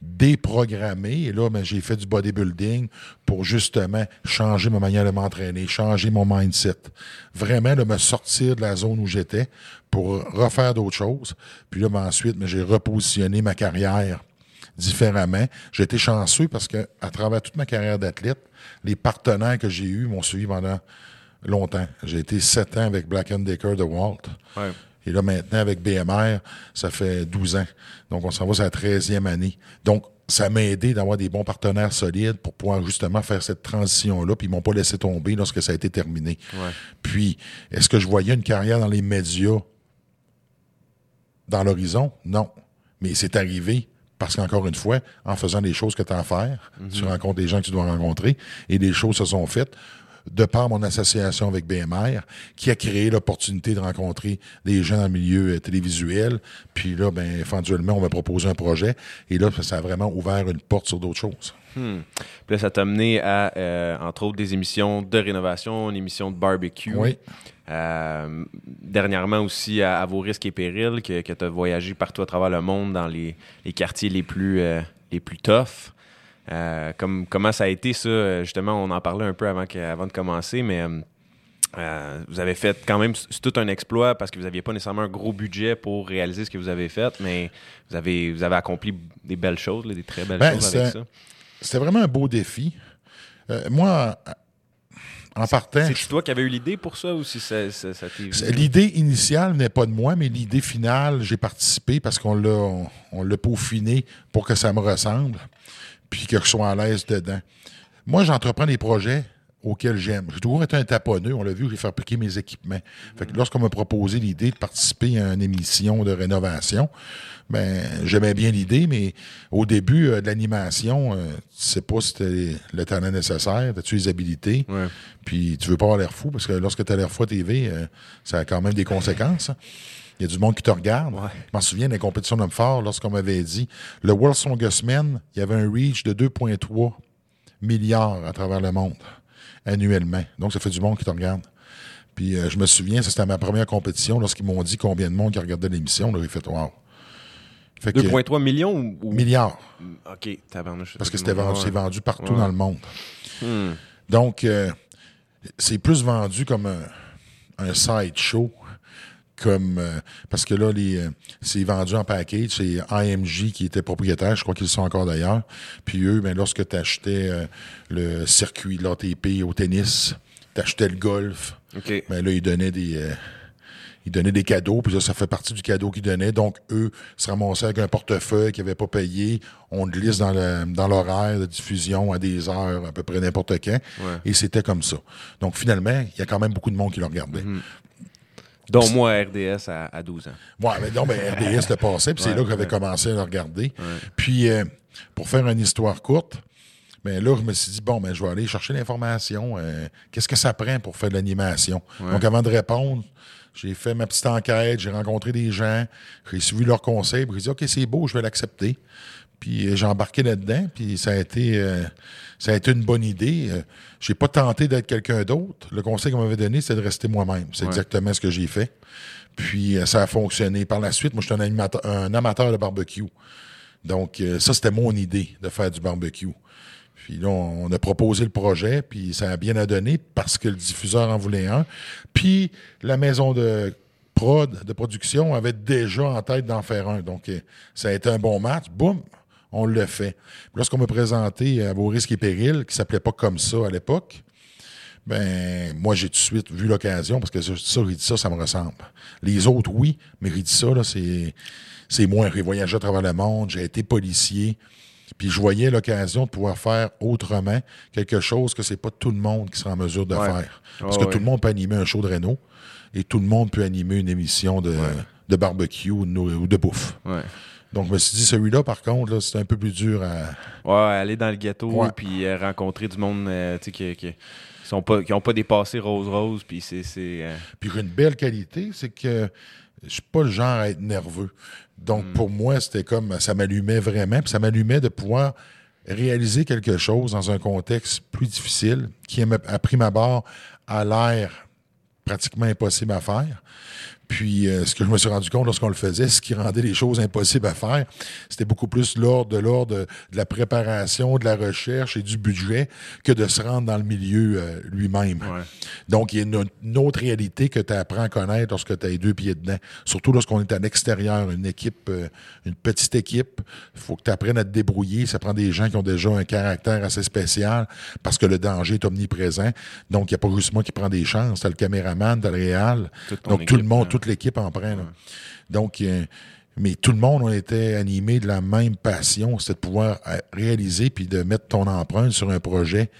Speaker 2: déprogrammé. Et là, ben, j'ai fait du bodybuilding pour justement changer ma manière de m'entraîner, changer mon mindset. Vraiment, de me sortir de la zone où j'étais pour refaire d'autres choses. Puis là, ben, ensuite, ben, j'ai repositionné ma carrière différemment. J'ai été chanceux parce que à travers toute ma carrière d'athlète, les partenaires que j'ai eus m'ont suivi pendant longtemps. J'ai été sept ans avec Black Decker de Walt. Et là, maintenant, avec BMR, ça fait 12 ans. Donc, on s'en va sur la 13e année. Donc, ça m'a aidé d'avoir des bons partenaires solides pour pouvoir justement faire cette transition-là, puis ils m'ont pas laissé tomber lorsque ça a été terminé. Puis, est-ce que je voyais une carrière dans les médias dans l'horizon? Non. Mais c'est arrivé parce qu'encore une fois, en faisant des choses que tu as à faire, mm-hmm. tu rencontres des gens que tu dois rencontrer, et des choses se sont faites de par mon association avec BMR, qui a créé l'opportunité de rencontrer des gens dans le milieu euh, télévisuel. Puis là, ben, éventuellement, on m'a proposé un projet. Et là, ça a vraiment ouvert une porte sur d'autres choses.
Speaker 1: Hmm. Puis là, ça t'a mené à, euh, entre autres, des émissions de rénovation, une émission de barbecue.
Speaker 2: Oui.
Speaker 1: Euh, dernièrement aussi à, vos risques et périls, que, que tu as voyagé partout à travers le monde dans les, les quartiers les plus, euh, les plus toughs. Euh, comme, comment ça a été ça? Justement, on en parlait un peu avant, que, avant de commencer, mais vous avez fait quand même, tout un exploit parce que vous n'aviez pas nécessairement un gros budget pour réaliser ce que vous avez fait, mais vous avez, vous avez accompli des belles choses, des très belles
Speaker 2: ben,
Speaker 1: choses avec ça.
Speaker 2: C'était vraiment un beau défi. moi, en partant.
Speaker 1: C'est toi qui avais eu l'idée pour ça ou si ça, ça,
Speaker 2: L'idée initiale n'est pas de moi, mais l'idée finale, j'ai participé parce qu'on l'a, on, l'a peaufiné pour que ça me ressemble, puis que je sois à l'aise dedans. Moi, j'entreprends des projets auxquels j'aime. J'ai toujours été un taponneux. On l'a vu, j'ai appliquer mes équipements. Fait que lorsqu'on m'a proposé l'idée de participer à une émission de rénovation, ben j'aimais bien l'idée, mais au début euh, de l'animation, euh, tu sais pas si t'as le talent nécessaire, as-tu les habilités, puis tu veux pas avoir l'air fou, parce que lorsque tu as l'air fou à TV, euh, ça a quand même des conséquences. Il y a du monde qui te regarde. Je m'en souviens des compétitions d'hommes forts, lorsqu'on m'avait dit, le World Strongest Man, il y avait un reach de 2,3 milliards à travers le monde annuellement. Donc, ça fait du monde qui te regarde. Puis je me souviens, c'était ma première compétition, lorsqu'ils m'ont dit combien de monde qui regardait l'émission, j'ai fait « wow ».
Speaker 1: 2,3 millions ou,
Speaker 2: Milliards.
Speaker 1: OK,
Speaker 2: Parce que c'était vendu, c'est vendu partout dans le monde. Hmm. Donc, euh, c'est plus vendu comme un, un side show. Comme, euh, parce que là, les, euh, c'est vendu en package. C'est IMG qui était propriétaire. Je crois qu'ils sont encore d'ailleurs. Puis eux, ben, lorsque tu achetais le circuit de l'ATP au tennis, tu achetais le golf.
Speaker 1: OK.
Speaker 2: Ben, là, ils donnaient des ils donnaient des cadeaux, puis ça, ça fait partie du cadeau qu'ils donnaient. Donc, eux se ramassaient avec un portefeuille qu'ils n'avaient pas payé. On le glisse dans, dans l'horaire de diffusion à des heures, à peu près n'importe quand. Et c'était comme ça. Donc, finalement, il y a quand même beaucoup de monde qui le regardait.
Speaker 1: Mhm. Dont moi, RDS à, 12 ans.
Speaker 2: Oui, mais non, ben, RDS le passait, puis c'est là que j'avais commencé à le regarder. Puis, euh, pour faire une histoire courte, mais là, je me suis dit, bon, ben, je vais aller chercher l'information. Euh, qu'est-ce que ça prend pour faire de l'animation? Donc, avant de répondre, j'ai fait ma petite enquête, j'ai rencontré des gens, j'ai suivi leurs conseils, j'ai dit OK, c'est beau, je vais l'accepter. Puis euh, j'ai embarqué là-dedans, puis ça a été euh, ça a été une bonne idée. Euh, j'ai pas tenté d'être quelqu'un d'autre. Le conseil qu'on m'avait donné, c'est de rester moi-même. C'est exactement ce que j'ai fait. Puis ça a fonctionné. Par la suite, moi, je suis un, un amateur de barbecue. Donc, ça, c'était mon idée de faire du barbecue. Puis là, on a proposé le projet, puis ça a bien à donner parce que le diffuseur en voulait un. Puis la maison de prod, de production, avait déjà en tête d'en faire un. Donc, euh, ça a été un bon match. Boum, on le fait. Lorsqu'on m'a présenté à vos risques et périls, qui s'appelait pas comme ça à l'époque, ben moi j'ai tout de suite vu l'occasion parce que ça, dit ça, ça me ressemble. Les autres, oui, mais dit ça, là, c'est, c'est moi. J'ai voyagé à travers le monde, j'ai été policier. Puis je voyais l'occasion de pouvoir faire autrement quelque chose que c'est pas tout le monde qui sera en mesure de faire. Parce que tout le monde peut animer un show de Renault et tout le monde peut animer une émission de, de barbecue ou de, bouffe. Donc, je me suis dit, celui-là, par contre, c'est un peu plus dur à.
Speaker 1: Ouais, aller dans le gâteau puis euh, rencontrer du monde euh, qui, qui, qui pas, qui ont pas dépassé rose-rose. Puis c'est. Euh,
Speaker 2: puis une belle qualité, c'est que je suis pas le genre à être nerveux. Donc, hmm. pour moi, c'était comme, ça m'allumait vraiment, puis ça m'allumait de pouvoir réaliser quelque chose dans un contexte plus difficile, qui, à prime abord, a l'air pratiquement impossible à faire. Puis, euh, ce que je me suis rendu compte lorsqu'on le faisait, ce qui rendait les choses impossibles à faire, c'était beaucoup plus l'ordre de l'ordre de, la préparation, de la recherche et du budget que de se rendre dans le milieu euh, lui-même. Donc, il y a une, autre réalité que tu apprends à connaître lorsque tu as les deux pieds dedans. Surtout lorsqu'on est à l'extérieur, une équipe, euh, une petite équipe. Il faut que tu apprennes à te débrouiller. Ça prend des gens qui ont déjà un caractère assez spécial parce que le danger est omniprésent. Donc, il n'y a pas juste moi qui prend des chances. Tu le caméraman, tu le réal. Donc, tout le monde, toute l'équipe en prend. Donc, euh, mais tout le monde a été animé de la même passion, c'était de pouvoir euh, réaliser puis de mettre ton empreinte sur un projet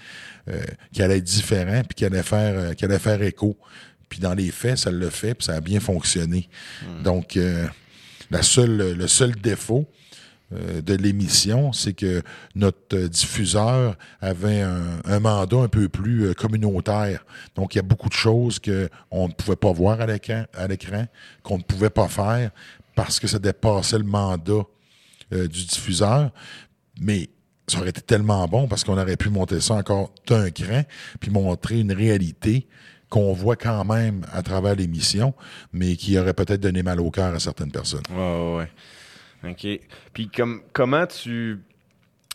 Speaker 2: euh, qui allait être différent puis qui allait faire qui allait faire écho. Puis dans les faits, ça le fait puis ça a bien fonctionné. Hmm. Donc la seule le seul défaut de l'émission, c'est que notre diffuseur avait un, mandat un peu plus euh, communautaire. Donc, il y a beaucoup de choses qu'on ne pouvait pas voir à l'écran, qu'on ne pouvait pas faire parce que ça dépassait le mandat du diffuseur. Mais ça aurait été tellement bon parce qu'on aurait pu monter ça encore d'un cran, puis montrer une réalité qu'on voit quand même à travers l'émission, mais qui aurait peut-être donné mal au cœur à certaines personnes.
Speaker 1: Ouais, OK. Puis comme, comment tu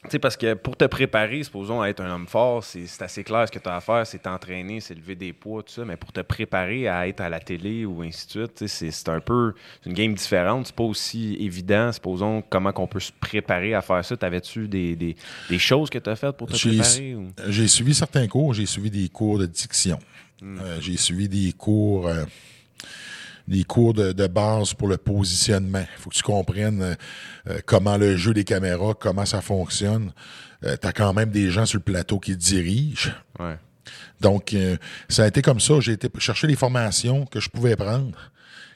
Speaker 1: tu sais, parce que pour te préparer, supposons, à être un homme fort, c'est assez clair ce que tu as à faire, c'est t'entraîner, c'est lever des poids, tout ça. Mais pour te préparer à être à la télé ou ainsi de suite, c'est un peu une game différente. C'est pas aussi évident, supposons, comment qu'on peut se préparer à faire ça. T'avais-tu des, des, des, choses que tu as faites pour te préparer?
Speaker 2: J'ai suivi certains cours. J'ai suivi des cours de diction. Hmm. Euh, j'ai suivi des cours... Euh, des cours de, base pour le positionnement. Il faut que tu comprennes euh, euh, comment le jeu des caméras, comment ça fonctionne. Euh, tu as quand même des gens sur le plateau qui dirigent. Donc, ça a été comme ça. J'ai été chercher les formations que je pouvais prendre,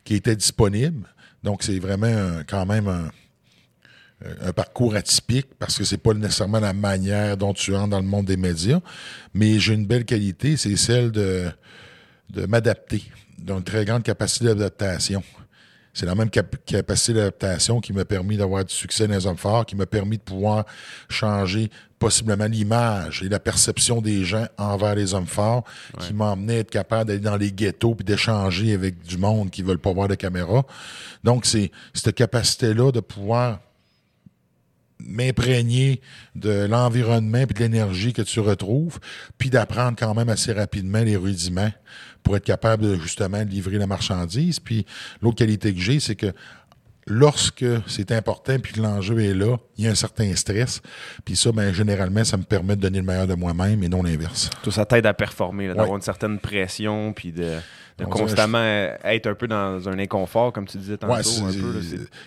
Speaker 2: qui étaient disponibles. Donc, c'est vraiment quand même un, un, parcours atypique parce que c'est pas nécessairement la manière dont tu entres dans le monde des médias. Mais j'ai une belle qualité, c'est celle de, de m'adapter d'une très grande capacité d'adaptation. C'est la même capacité d'adaptation qui m'a permis d'avoir du succès dans les hommes forts, qui m'a permis de pouvoir changer possiblement l'image et la perception des gens envers les hommes forts, qui m'a amené à être capable d'aller dans les ghettos puis d'échanger avec du monde qui veulent pas voir de caméra. Donc, c'est cette capacité-là de pouvoir m'imprégner de l'environnement et de l'énergie que tu retrouves, puis d'apprendre quand même assez rapidement les rudiments pour être capable de justement livrer la marchandise. Puis l'autre qualité que j'ai, c'est que lorsque c'est important puis que l'enjeu est là, il y a un certain stress. Puis ça, ben, généralement, ça me permet de donner le meilleur de moi-même et non l'inverse.
Speaker 1: Tout ça t'aide à performer, d'avoir une certaine pression puis de, constamment être un peu dans un inconfort, comme tu disais tantôt.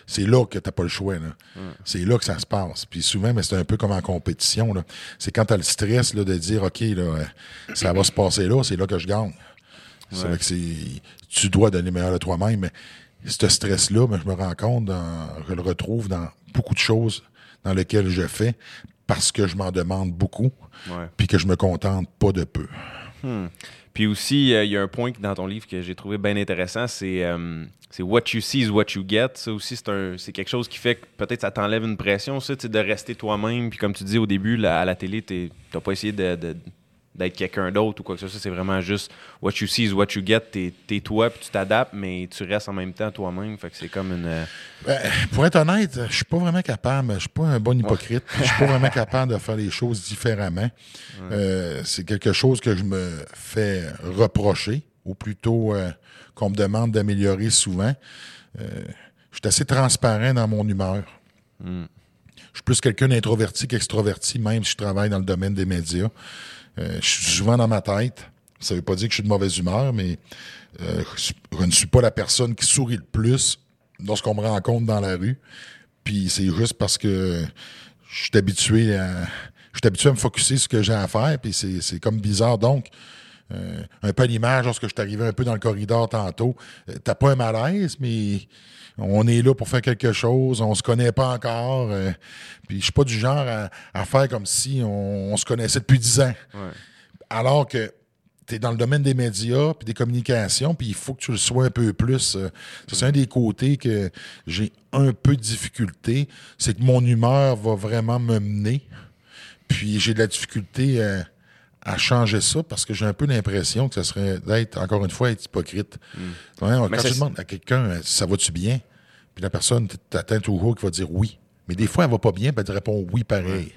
Speaker 2: c'est là que tu n'as pas le choix. C'est là que ça se passe. Puis souvent, mais c'est un peu comme en compétition. C'est quand tu as le stress là, de dire, OK, là, ça va se passer là, c'est là que je gagne. C'est vrai que c'est. Tu dois donner le meilleur de toi-même, mais ce stress-là, ben, je me rends compte, dans, je le retrouve dans beaucoup de choses dans lesquelles je fais parce que je m'en demande beaucoup, puis que je me contente pas de peu.
Speaker 1: Hmm. Puis aussi, euh, il y a un point dans ton livre que j'ai trouvé bien intéressant, c'est euh, what you see is what you get. Ça aussi, c'est quelque chose qui fait que peut-être ça t'enlève une pression, ça, de rester toi-même. Puis comme tu dis au début, à la télé, tu n'as pas essayé de d'être quelqu'un d'autre ou quoi que ce soit. C'est vraiment juste what you see is what you get. T'es, toi, puis tu t'adaptes, mais tu restes en même temps toi-même. Fait que c'est comme une. Euh,
Speaker 2: ben, pour être honnête, je suis pas vraiment capable. Je suis pas un bon hypocrite. Je suis pas vraiment capable de faire les choses différemment. Euh, c'est quelque chose que je me fais reprocher, ou plutôt euh, qu'on me demande d'améliorer souvent. je suis assez transparent dans mon humeur. Hmm. Je suis plus quelqu'un d'introverti qu'extroverti, même si je travaille dans le domaine des médias. Euh, je suis souvent dans ma tête. Ça veut pas dire que je suis de mauvaise humeur, mais euh, je ne suis pas la personne qui sourit le plus lorsqu'on me rencontre dans la rue. Puis c'est juste parce que je suis habitué à je suis habitué à me focuser sur ce que j'ai à faire, puis c'est comme bizarre. Donc, euh, un peu l'image lorsque je suis arrivé un peu dans le corridor tantôt. T'as pas un malaise, mais on est là pour faire quelque chose, on se connaît pas encore. Euh, puis je suis pas du genre à, faire comme si on, se connaissait depuis dix ans. Alors que tu es dans le domaine des médias puis des communications, puis il faut que tu le sois un peu plus. Euh, c'est un des côtés que j'ai un peu de difficulté, c'est que mon humeur va vraiment me mener. Puis j'ai de la difficulté à changer ça parce que j'ai un peu l'impression que ce serait d'être, encore une fois, être hypocrite. Hmm. quand tu demandes à quelqu'un, euh, ça va-tu bien? Puis la personne t'atteint toujours qui va dire oui. Mais des fois, elle va pas bien, puis elle te répond oui pareil.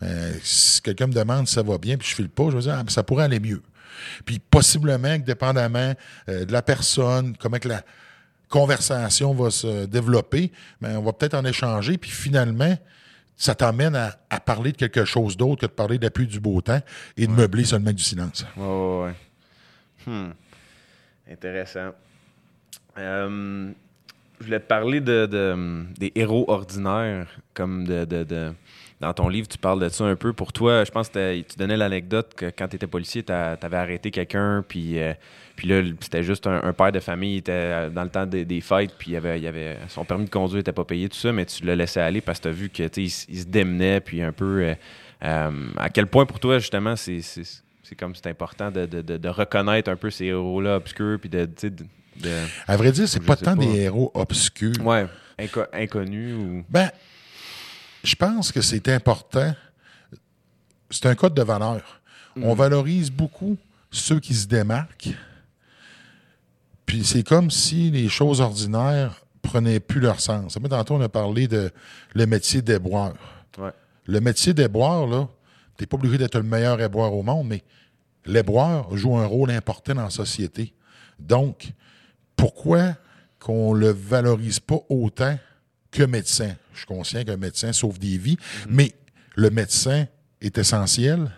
Speaker 2: Ben, si quelqu'un me demande si ça va bien, puis je file pas, je vais dire, ah, ben, ça pourrait aller mieux. Puis possiblement que dépendamment euh, de la personne, comment que la conversation va se développer, ben, on va peut-être en échanger, puis finalement, ça t'amène à, parler de quelque chose d'autre que de parler d'appui du beau temps et de meubler seulement du silence.
Speaker 1: Oui, oui, oui. Hmm. Intéressant. Euh, je voulais te parler de, de- des héros ordinaires, comme de, de- de- Dans ton livre, tu parles de ça un peu. Pour toi, je pense que tu donnais l'anecdote que quand tu étais policier, tu avais arrêté quelqu'un, puis, euh, puis là, c'était juste un, un père de famille, il était euh, dans le temps des, des fêtes, puis il avait, il avait, son permis de conduire n'était pas payé, tout ça, mais tu l'as laissé aller parce que tu as vu qu'il il, se démenait, puis un peu. euh, euh, à quel point pour toi, justement, c'est. c'est- comme c'est important de, de- de- de reconnaître un peu ces héros-là obscurs, puis de,
Speaker 2: À vrai dire, c'est pas tant des héros obscurs.
Speaker 1: Ouais, inco- inconnu ou.
Speaker 2: Ben, je pense que c'est important. C'est un code de valeur. On valorise beaucoup ceux qui se démarquent. Puis c'est comme si les choses ordinaires prenaient plus leur sens. Mais tantôt, on a parlé de le métier d'éboueur.
Speaker 1: Ouais.
Speaker 2: Le métier d'éboueur, là, t'es pas obligé d'être le meilleur éboueur au monde, mais l'éboueur joue un rôle important dans la société. Donc, pourquoi qu'on le valorise pas autant que médecin? Je suis conscient qu'un médecin sauve des vies, mais le médecin est essentiel.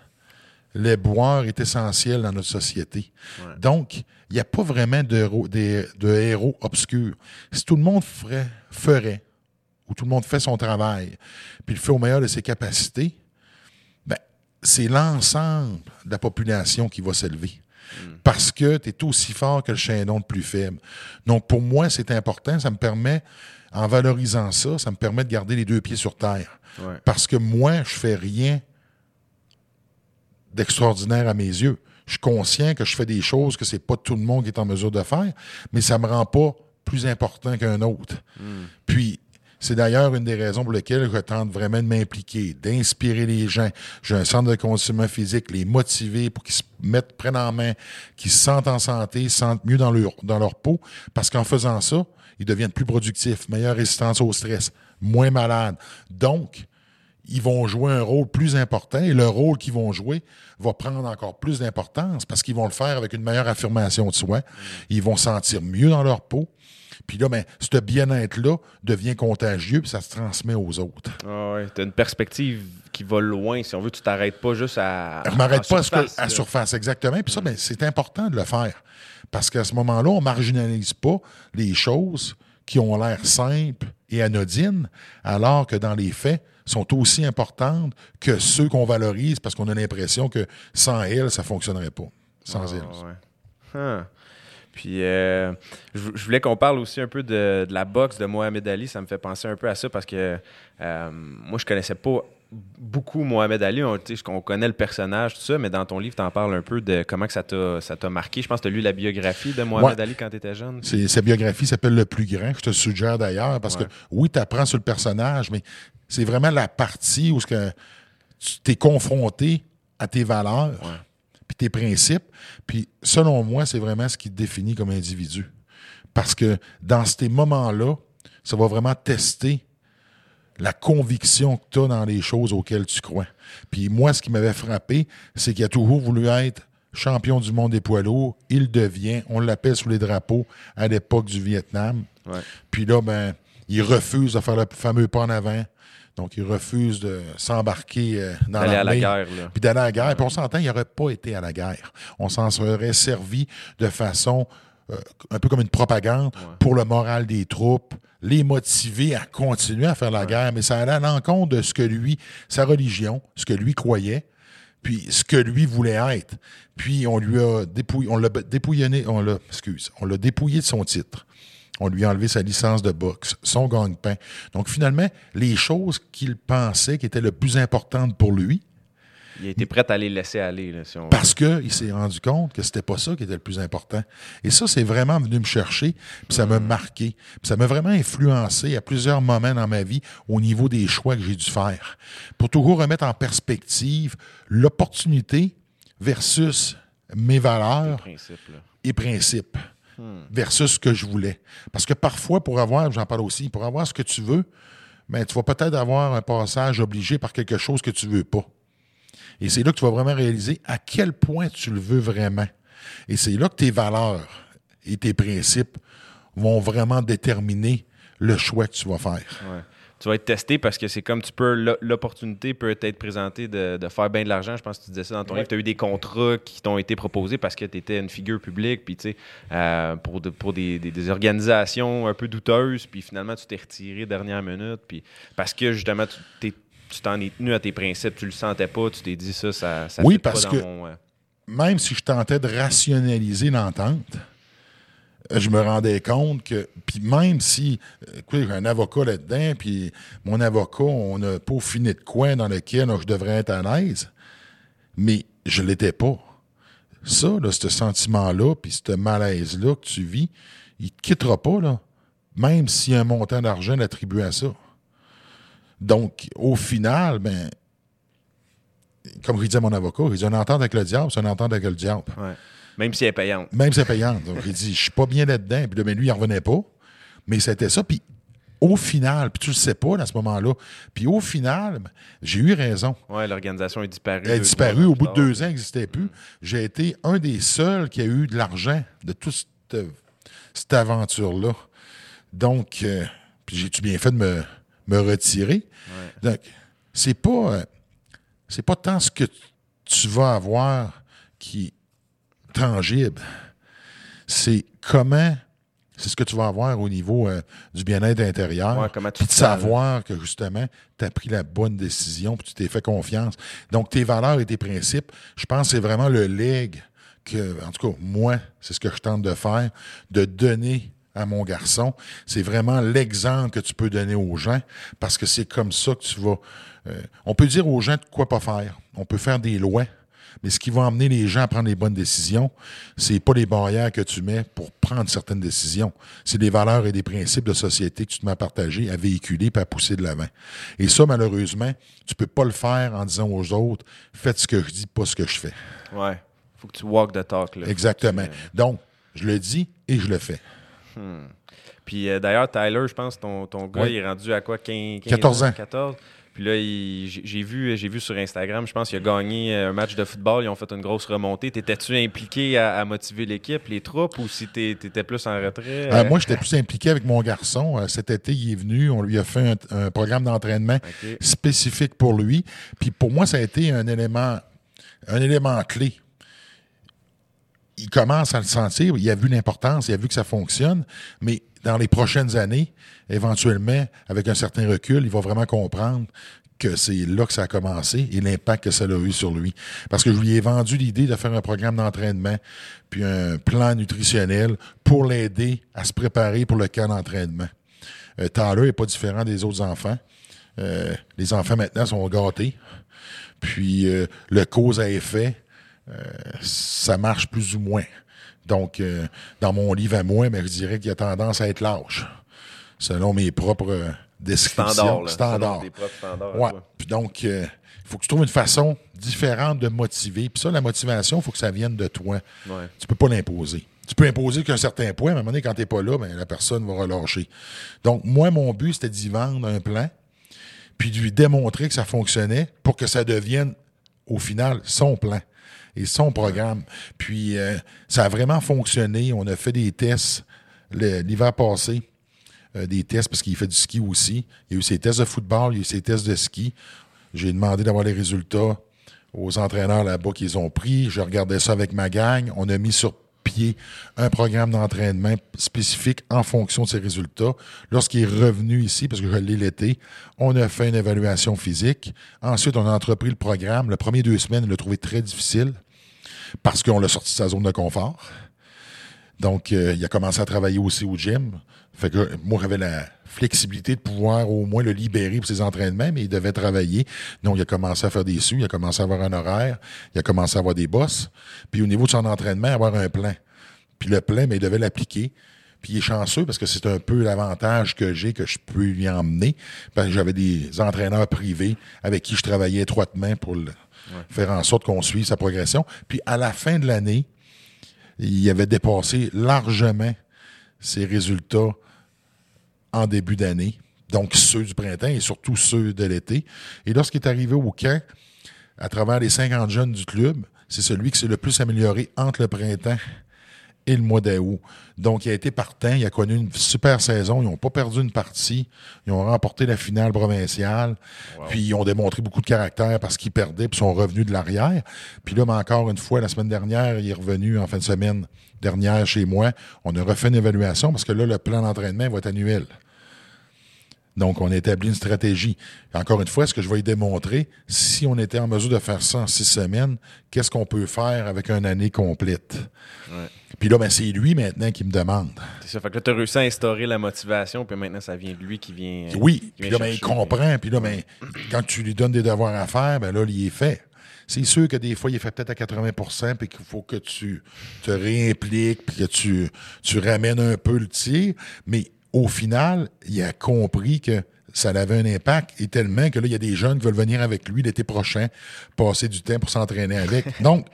Speaker 2: L'éboueur est essentiel dans notre société.
Speaker 1: Ouais.
Speaker 2: Donc, il n'y a pas vraiment de, héros- des- de héros obscurs. Si tout le monde ferait, ferait, ou tout le monde fait son travail, puis le fait au meilleur de ses capacités, ben, c'est l'ensemble de la population qui va s'élever. Parce que tu es aussi fort que le chaînon le plus faible. Donc, pour moi, c'est important. Ça me permet, en valorisant ça, ça me permet de garder les deux pieds sur terre.
Speaker 1: Ouais.
Speaker 2: Parce que moi, je fais rien d'extraordinaire à mes yeux. Je suis conscient que je fais des choses que c'est pas tout le monde qui est en mesure de faire, mais ça me rend pas plus important qu'un autre. Puis, c'est d'ailleurs une des raisons pour lesquelles je tente vraiment de m'impliquer, d'inspirer les gens. J'ai un centre de conditionnement physique, les motiver pour qu'ils se mettent, prennent en main, qu'ils se sentent en santé, se sentent mieux dans leur, dans leur peau, parce qu'en faisant ça, ils deviennent plus productifs, meilleure résistance au stress, moins malades. Donc, ils vont jouer un rôle plus important et le rôle qu'ils vont jouer va prendre encore plus d'importance parce qu'ils vont le faire avec une meilleure affirmation de soi. Ils vont se sentir mieux dans leur peau. Puis là, ben, ce bien-être-là devient contagieux puis ça se transmet aux autres.
Speaker 1: Ah ouais, t'as une perspective qui va loin. Si on veut, tu t'arrêtes pas juste à.
Speaker 2: Je m'arrête pas à, ce que-
Speaker 1: surface,
Speaker 2: à surface, exactement. Puis ça, ben, c'est important de le faire. Parce qu'à ce moment-là, on marginalise pas les choses qui ont l'air simples et anodines, alors que dans les faits, sont aussi importantes que ceux qu'on valorise parce qu'on a l'impression que sans elles, ça fonctionnerait pas. Sans
Speaker 1: Ah,
Speaker 2: elles.
Speaker 1: ouais. Huh. Puis, euh, je, je voulais qu'on parle aussi un peu de, de la boxe de Mohamed Ali. Ça me fait penser un peu à ça parce que euh, moi, je connaissais pas beaucoup Mohamed Ali. On, connaît le personnage, tout ça, mais dans ton livre, tu en parles un peu de comment que ça t'a marqué. Je pense que tu as lu la biographie de Mohamed
Speaker 2: Ouais.
Speaker 1: Ali quand tu étais jeune.
Speaker 2: Sa biographie s'appelle Le plus grand. Je te suggère d'ailleurs parce
Speaker 1: Ouais.
Speaker 2: que oui, tu apprends sur le personnage, mais c'est vraiment la partie où ce que tu t'es confronté à tes valeurs, puis tes principes. Puis selon moi, c'est vraiment ce qui te définit comme individu. Parce que dans ces moments-là, ça va vraiment tester la conviction que tu as dans les choses auxquelles tu crois. Puis moi, ce qui m'avait frappé, c'est qu'il a toujours voulu être champion du monde des poids lourds. Il devient, on l'appelle sous les drapeaux à l'époque du Vietnam.
Speaker 1: Ouais.
Speaker 2: Puis là, ben, il refuse de faire le fameux pas en avant. Donc, il refuse de s'embarquer euh, dans
Speaker 1: à la guerre, là.
Speaker 2: Puis d'aller à la guerre. Puis on s'entend, il n'aurait pas été à la guerre. On s'en serait servi de façon euh, un peu comme une propagande pour le moral des troupes, les motiver à continuer à faire la guerre. Mais ça allait à l'encontre de ce que lui, sa religion, ce que lui croyait, puis ce que lui voulait être. Puis on lui a dépouillé, on l'a dépouillonné, on l'a, excuse, on l'a dépouillé de son titre. On lui a enlevé sa licence de boxe, son gagne-pain. Donc finalement, les choses qu'il pensait qui étaient le plus importantes pour lui,
Speaker 1: Il a été prêt à les laisser aller. Là, si on...
Speaker 2: parce qu'il s'est rendu compte que c'était pas ça qui était le plus important. Et ça, c'est vraiment venu me chercher, puis ça m'a marqué. Puis ça m'a vraiment influencé à plusieurs moments dans ma vie au niveau des choix que j'ai dû faire. Pour toujours remettre en perspective l'opportunité versus mes valeurs et principes versus ce que je voulais. Parce que parfois, pour avoir, j'en parle aussi, pour avoir ce que tu veux, ben, tu vas peut-être avoir un passage obligé par quelque chose que tu veux pas. Et c'est là que tu vas vraiment réaliser à quel point tu le veux vraiment. Et c'est là que tes valeurs et tes principes vont vraiment déterminer le choix que tu vas faire.
Speaker 1: Ouais. tu vas être testé parce que c'est comme tu peux, l'opportunité peut être présentée de, faire bien de l'argent. Je pense que tu disais ça dans ton livre. Tu as eu des contrats qui t'ont été proposés parce que tu étais une figure publique, puis tu sais, euh, pour, pour des, organisations un peu douteuses, puis finalement, tu t'es retiré dernière minute, puis parce que justement, tu t'en es tenu à tes principes, tu le sentais pas, tu t'es dit ça, ça, ça
Speaker 2: Oui, parce que même si je tentais de rationaliser l'entente, je me rendais compte que, puis même si, écoutez, j'ai un avocat là-dedans, puis mon avocat, on n'a pas fini de coin dans lequel je devrais être à l'aise, mais je l'étais pas. Ça, là, ce sentiment-là, puis ce malaise-là que tu vis, il te quittera pas, là, même s'il y a un montant d'argent attribué à ça. Donc, au final, ben, comme je disais à mon avocat, il dit une entente avec le diable, c'est une entente avec le diable.
Speaker 1: Même si elle est payante.
Speaker 2: Même si elle est payante. Donc, il dit, je suis pas bien là-dedans. Puis lui, il en revenait pas. Mais c'était ça. Puis au final, puis tu le sais pas à ce moment-là, puis au final, j'ai eu raison.
Speaker 1: Oui, l'organisation est disparue.
Speaker 2: Elle est disparue. Au bout de deux ans, elle n'existait plus. J'ai été un des seuls qui a eu de l'argent de toute cette, aventure-là. Donc, euh, puis j'ai-tu bien fait de me, me retirer? Donc, c'est pas, euh, c'est pas tant ce que tu vas avoir qui tangible. C'est comment, c'est ce que tu vas avoir au niveau euh, du bien-être intérieur. puis de savoir que justement, tu as pris la bonne décision, puis tu t'es fait confiance. Donc, tes valeurs et tes principes, je pense que c'est vraiment le leg que, en tout cas, moi, c'est ce que je tente de faire, de donner à mon garçon. C'est vraiment l'exemple que tu peux donner aux gens parce que c'est comme ça que tu vas. Euh, on peut dire aux gens de quoi pas faire. On peut faire des lois, mais ce qui va amener les gens à prendre les bonnes décisions, c'est pas les barrières que tu mets pour prendre certaines décisions. C'est des valeurs et des principes de société que tu te mets à partager, à véhiculer puis à pousser de l'avant. Et ça, malheureusement, tu peux pas le faire en disant aux autres, faites ce que je dis, pas ce que je fais.
Speaker 1: Ouais. Faut que tu walk the talk. Là.
Speaker 2: Exactement. Donc, je le dis et je le fais.
Speaker 1: Hmm. Puis euh, d'ailleurs, Tyler, je pense, ton, ton gars, il est rendu à quoi 15,
Speaker 2: 14 ans?
Speaker 1: 14 puis là, j'ai vu, vu sur Instagram, je pense qu'il a gagné un match de football. Ils ont fait une grosse remontée. T'étais-tu impliqué à, motiver l'équipe, les troupes, ou si t'étais plus en retrait?
Speaker 2: Euh, moi, j'étais plus impliqué avec mon garçon. Euh, cet été, il est venu. On lui a fait un, programme d'entraînement spécifique pour lui. Puis pour moi, ça a été un élément, un élément clé il commence à le sentir, il a vu l'importance, il a vu que ça fonctionne, mais dans les prochaines années, éventuellement, avec un certain recul, il va vraiment comprendre que c'est là que ça a commencé et l'impact que ça a eu sur lui. Parce que je lui ai vendu l'idée de faire un programme d'entraînement, puis un plan nutritionnel pour l'aider à se préparer pour le camp d'entraînement. Euh, Tyler n'est pas différent des autres enfants. Euh, les enfants maintenant sont gâtés. Puis euh, le cause à effet, ça marche plus ou moins. Donc, euh, dans mon livre à moi, mais je dirais qu'il y a tendance à être lâche, selon mes propres euh, descriptions.
Speaker 1: Standard.
Speaker 2: Ouais. Puis donc, il faut que tu trouves une façon différente de motiver. Puis ça, la motivation, il faut que ça vienne de toi.
Speaker 1: Ouais.
Speaker 2: Tu peux pas l'imposer. Tu peux imposer qu'à un certain point, mais à un moment donné, quand tu n'es pas là, ben, la personne va relâcher. Donc, moi, mon but, c'était d'y vendre un plan, puis de lui démontrer que ça fonctionnait pour que ça devienne, au final, son plan et son programme. Puis euh, ça a vraiment fonctionné. On a fait des tests l'hiver passé. Euh, des tests parce qu'il fait du ski aussi. Il y a eu ses tests de football, il y a eu ses tests de ski. J'ai demandé d'avoir les résultats aux entraîneurs là-bas qu'ils ont pris. Je regardais ça avec ma gang. On a mis sur un programme d'entraînement spécifique en fonction de ses résultats. Lorsqu'il est revenu ici, parce que je l'ai l'été, on a fait une évaluation physique. Ensuite, on a entrepris le programme. Le premier deux semaines, il l'a trouvé très difficile parce qu'on l'a sorti de sa zone de confort. Donc, euh, il a commencé à travailler aussi au gym. Fait que moi, j'avais la flexibilité de pouvoir au moins le libérer pour ses entraînements, mais il devait travailler. Donc, il a commencé à faire des sous, il a commencé à avoir un horaire, il a commencé à avoir des bosses. Puis, au niveau de son entraînement, avoir un plan. Puis, le plan, mais il devait l'appliquer. Puis il est chanceux parce que c'est un peu l'avantage que j'ai que je peux lui emmener. Parce que j'avais des entraîneurs privés avec qui je travaillais étroitement pour faire en sorte qu'on suive sa progression. Puis à la fin de l'année, il avait dépassé largement ses résultats en début d'année, donc ceux du printemps et surtout ceux de l'été. Et lorsqu'il est arrivé au camp, à travers les 50 jeunes du club, c'est celui qui s'est le plus amélioré entre le printemps et le mois d'août. Donc, il a été partant, il a connu une super saison, ils n'ont pas perdu une partie, ils ont remporté la finale provinciale, puis ils ont démontré beaucoup de caractère parce qu'ils perdaient, puis sont revenus de l'arrière. Puis là, mais encore une fois, la semaine dernière, il est revenu en fin de semaine dernière chez moi. On a refait une évaluation parce que là, le plan d'entraînement va être annuel. Donc, on a établi une stratégie. Encore une fois, ce que je vais y démontrer, si on était en mesure de faire ça en six semaines, qu'est-ce qu'on peut faire avec une année complète? Puis là, ben, c'est lui maintenant qui me demande.
Speaker 1: C'est ça. Fait que là, tu as réussi à instaurer la motivation, puis maintenant, ça vient de lui qui vient.
Speaker 2: Oui. puis là, ben, il comprend. Puis là, ben, quand tu lui donnes des devoirs à faire, ben là, il est fait. C'est sûr que des fois, il est fait peut-être à 80% puis qu'il faut que tu te réimpliques, puis que tu, tu ramènes un peu le tir. Mais au final, il a compris que ça avait un impact et tellement que là, il y a des jeunes qui veulent venir avec lui l'été prochain, passer du temps pour s'entraîner avec. (laughs) Donc,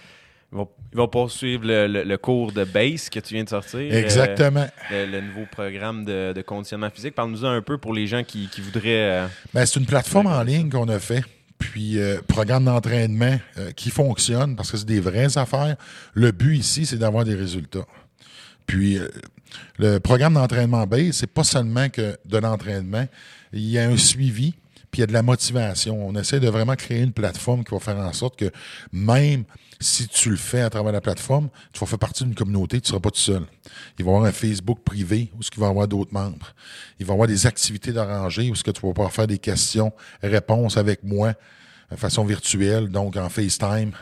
Speaker 1: ils vont, poursuivre le, cours de base que tu viens de sortir.
Speaker 2: Euh, Exactement.
Speaker 1: le, nouveau programme de, conditionnement physique. Parle-nous un peu pour les gens qui, voudraient. Euh,
Speaker 2: ben, c'est une plateforme en ligne qu'on a fait. Puis, euh, programme d'entraînement qui fonctionne parce que c'est des vraies affaires. Le but ici, c'est d'avoir des résultats. Puis, le programme d'entraînement base, c'est pas seulement que de l'entraînement. Il y a un suivi, puis il y a de la motivation. On essaie de vraiment créer une plateforme qui va faire en sorte que même si tu le fais à travers la plateforme, tu vas faire partie d'une communauté, tu ne seras pas tout seul. Il va y avoir un Facebook privé où il va y avoir d'autres membres. Il va y avoir des activités d'arranger où ce que tu vas pouvoir faire des questions, réponses avec moi de façon virtuelle, donc en FaceTime,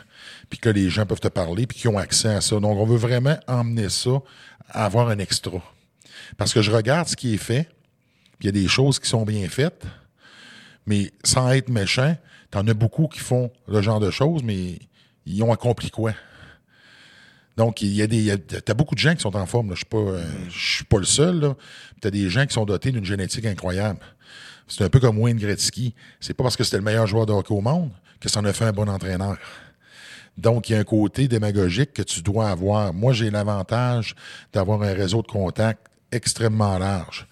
Speaker 2: puis que les gens peuvent te parler, puis qui ont accès à ça. Donc, on veut vraiment emmener ça à avoir un extra. Parce que je regarde ce qui est fait, puis il y a des choses qui sont bien faites, mais sans être méchant, t'en as beaucoup qui font le genre de choses, mais ils ont accompli quoi? Donc, il y a des. T'as beaucoup de gens qui sont en forme. Je suis pas, euh, je suis pas le seul. Tu as des gens qui sont dotés d'une génétique incroyable. C'est un peu comme Wayne Gretzky. C'est pas parce que c'était le meilleur joueur de hockey au monde que ça en a fait un bon entraîneur. Donc, il y a un côté démagogique que tu dois avoir. Moi, j'ai l'avantage d'avoir un réseau de contacts extrêmement large.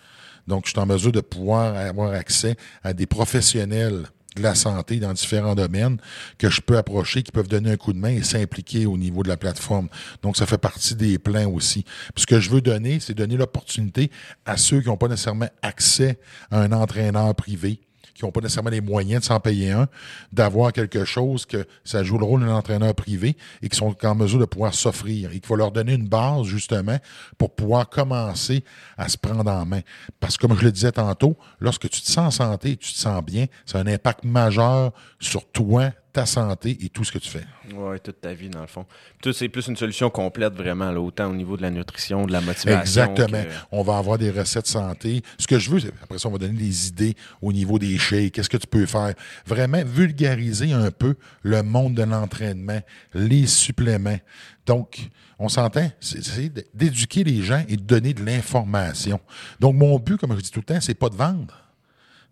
Speaker 2: Donc, je suis en mesure de pouvoir avoir accès à des professionnels de la santé dans différents domaines que je peux approcher, qui peuvent donner un coup de main et s'impliquer au niveau de la plateforme. Donc, ça fait partie des plans aussi. Puis ce que je veux donner, c'est donner l'opportunité à ceux qui n'ont pas nécessairement accès à un entraîneur privé, qui n'ont pas nécessairement les moyens de s'en payer un, d'avoir quelque chose que ça joue le rôle d'un entraîneur privé et qui sont en mesure de pouvoir s'offrir et qu'il va leur donner une base, justement, pour pouvoir commencer à se prendre en main. Parce que, comme je le disais tantôt, lorsque tu te sens en santé, tu te sens bien, ça a un impact majeur sur toi, ta santé et tout ce que tu fais.
Speaker 1: Oui, toute ta vie, dans le fond. Tout, c'est plus une solution complète, vraiment, là, autant au niveau de la nutrition, de la motivation.
Speaker 2: Exactement. On va avoir des recettes santé. Ce que je veux, après ça, on va donner des idées au niveau des shakes. Qu'est-ce que tu peux faire? Vraiment vulgariser un peu le monde de l'entraînement, les suppléments. Donc, on s'entend, c'est d'éduquer les gens et de donner de l'information. Donc, mon but, comme je dis tout le temps, c'est pas de vendre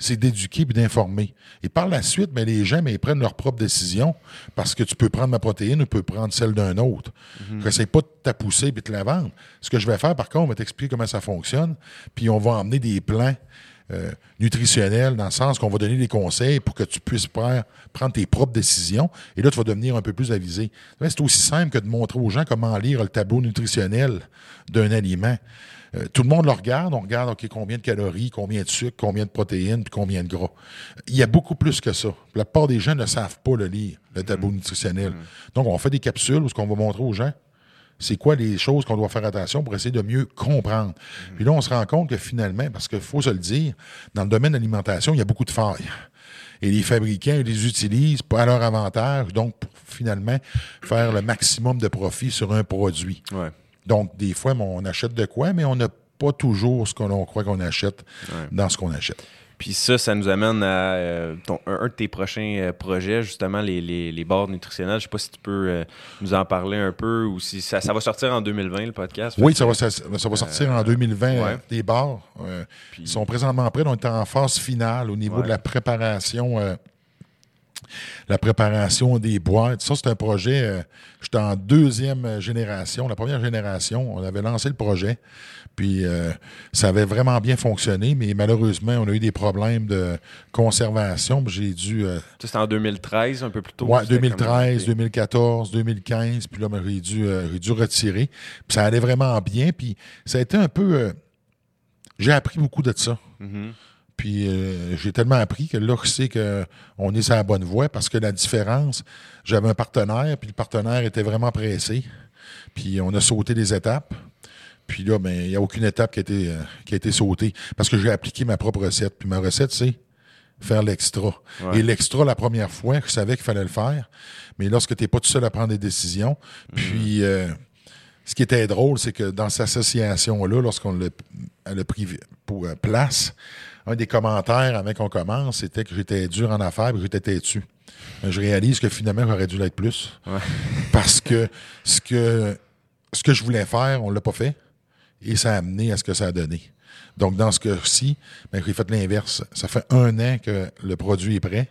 Speaker 2: c'est d'éduquer et d'informer. Et par la suite, mais ben, les gens mais, ils prennent leur propre décision parce que tu peux prendre ma protéine ou tu peux prendre celle d'un autre. Mm -hmm. pas de t'apousser et de te la vendre. Ce que je vais faire, par contre, on va t'expliquer comment ça fonctionne, puis on va emmener des plans euh, nutritionnels dans le sens qu'on va donner des conseils pour que tu puisses prendre tes propres décisions. Et là, tu vas devenir un peu plus avisé. C'est aussi simple que de montrer aux gens comment lire le tableau nutritionnel d'un aliment. Euh, tout le monde le regarde. On regarde ok combien de calories, combien de sucre, combien de protéines, puis combien de gras. Il y a beaucoup plus que ça. La plupart des gens ne savent pas le lire, le tableau mm. nutritionnel. Mm. Donc, on fait des capsules où ce qu'on va montrer aux gens, c'est quoi les choses qu'on doit faire attention pour essayer de mieux comprendre. Mm. Puis là, on se rend compte que finalement, parce qu'il faut se le dire, dans le domaine de l'alimentation, il y a beaucoup de failles. Et les fabricants ils les utilisent à leur avantage, donc pour finalement faire le maximum de profit sur un produit.
Speaker 1: Ouais.
Speaker 2: Donc, des fois, on achète de quoi, mais on n'a pas toujours ce que l'on croit qu'on achète dans ce qu'on achète.
Speaker 1: Puis ça, ça nous amène à euh, un, de tes prochains euh, projets, justement, les, les, les barres nutritionnelles. Je ne sais pas si tu peux euh, nous en parler un peu ou si ça, ça, va sortir en 2020, le podcast.
Speaker 2: Oui, ça va, ça, va sortir en 2020, des bars. Ils sont présentement prêts. On est en phase finale au niveau de la préparation la préparation des boîtes. Ça, c'est un projet, euh, j'étais en deuxième génération. La première génération, on avait lancé le projet, puis euh, ça avait vraiment bien fonctionné, mais malheureusement, on a eu des problèmes de conservation. J'ai dû... euh,
Speaker 1: Ça, C'était en 2013, un peu plus tôt. C'était
Speaker 2: 2013,
Speaker 1: comme-
Speaker 2: 2014, 2015, puis là, ben, j'ai dû, dû retirer. Puis ça allait vraiment bien, puis ça a été un peu... j'ai appris beaucoup de ça.
Speaker 1: Mhm.
Speaker 2: Puis euh, j'ai tellement appris que là, je sais qu'on est sur la bonne voie parce que la différence, j'avais un partenaire, puis le partenaire était vraiment pressé. Puis on a sauté des étapes. Puis là, ben, il n'y a aucune étape qui a, été, euh, qui a été sautée parce que j'ai appliqué ma propre recette. Puis ma recette, c'est faire l'extra.
Speaker 1: Ouais.
Speaker 2: Et l'extra, la première fois, je savais qu'il fallait le faire. Mais lorsque tu n'es pas tout seul à prendre des décisions, puis euh, ce qui était drôle, c'est que dans cette association-là, lorsqu'on l'a elle a pris pour euh, place, un des commentaires avant qu'on commence, c'était que j'étais dur en affaires et que j'étais têtu. Je réalise que finalement, j'aurais dû l'être plus.
Speaker 1: Ouais. (laughs)
Speaker 2: Parce que ce que ce que je voulais faire, on l'a pas fait. Et ça a amené à ce que ça a donné. Donc, dans ce cas-ci, ben, j'ai fait l'inverse. Ça fait un an que le produit est prêt,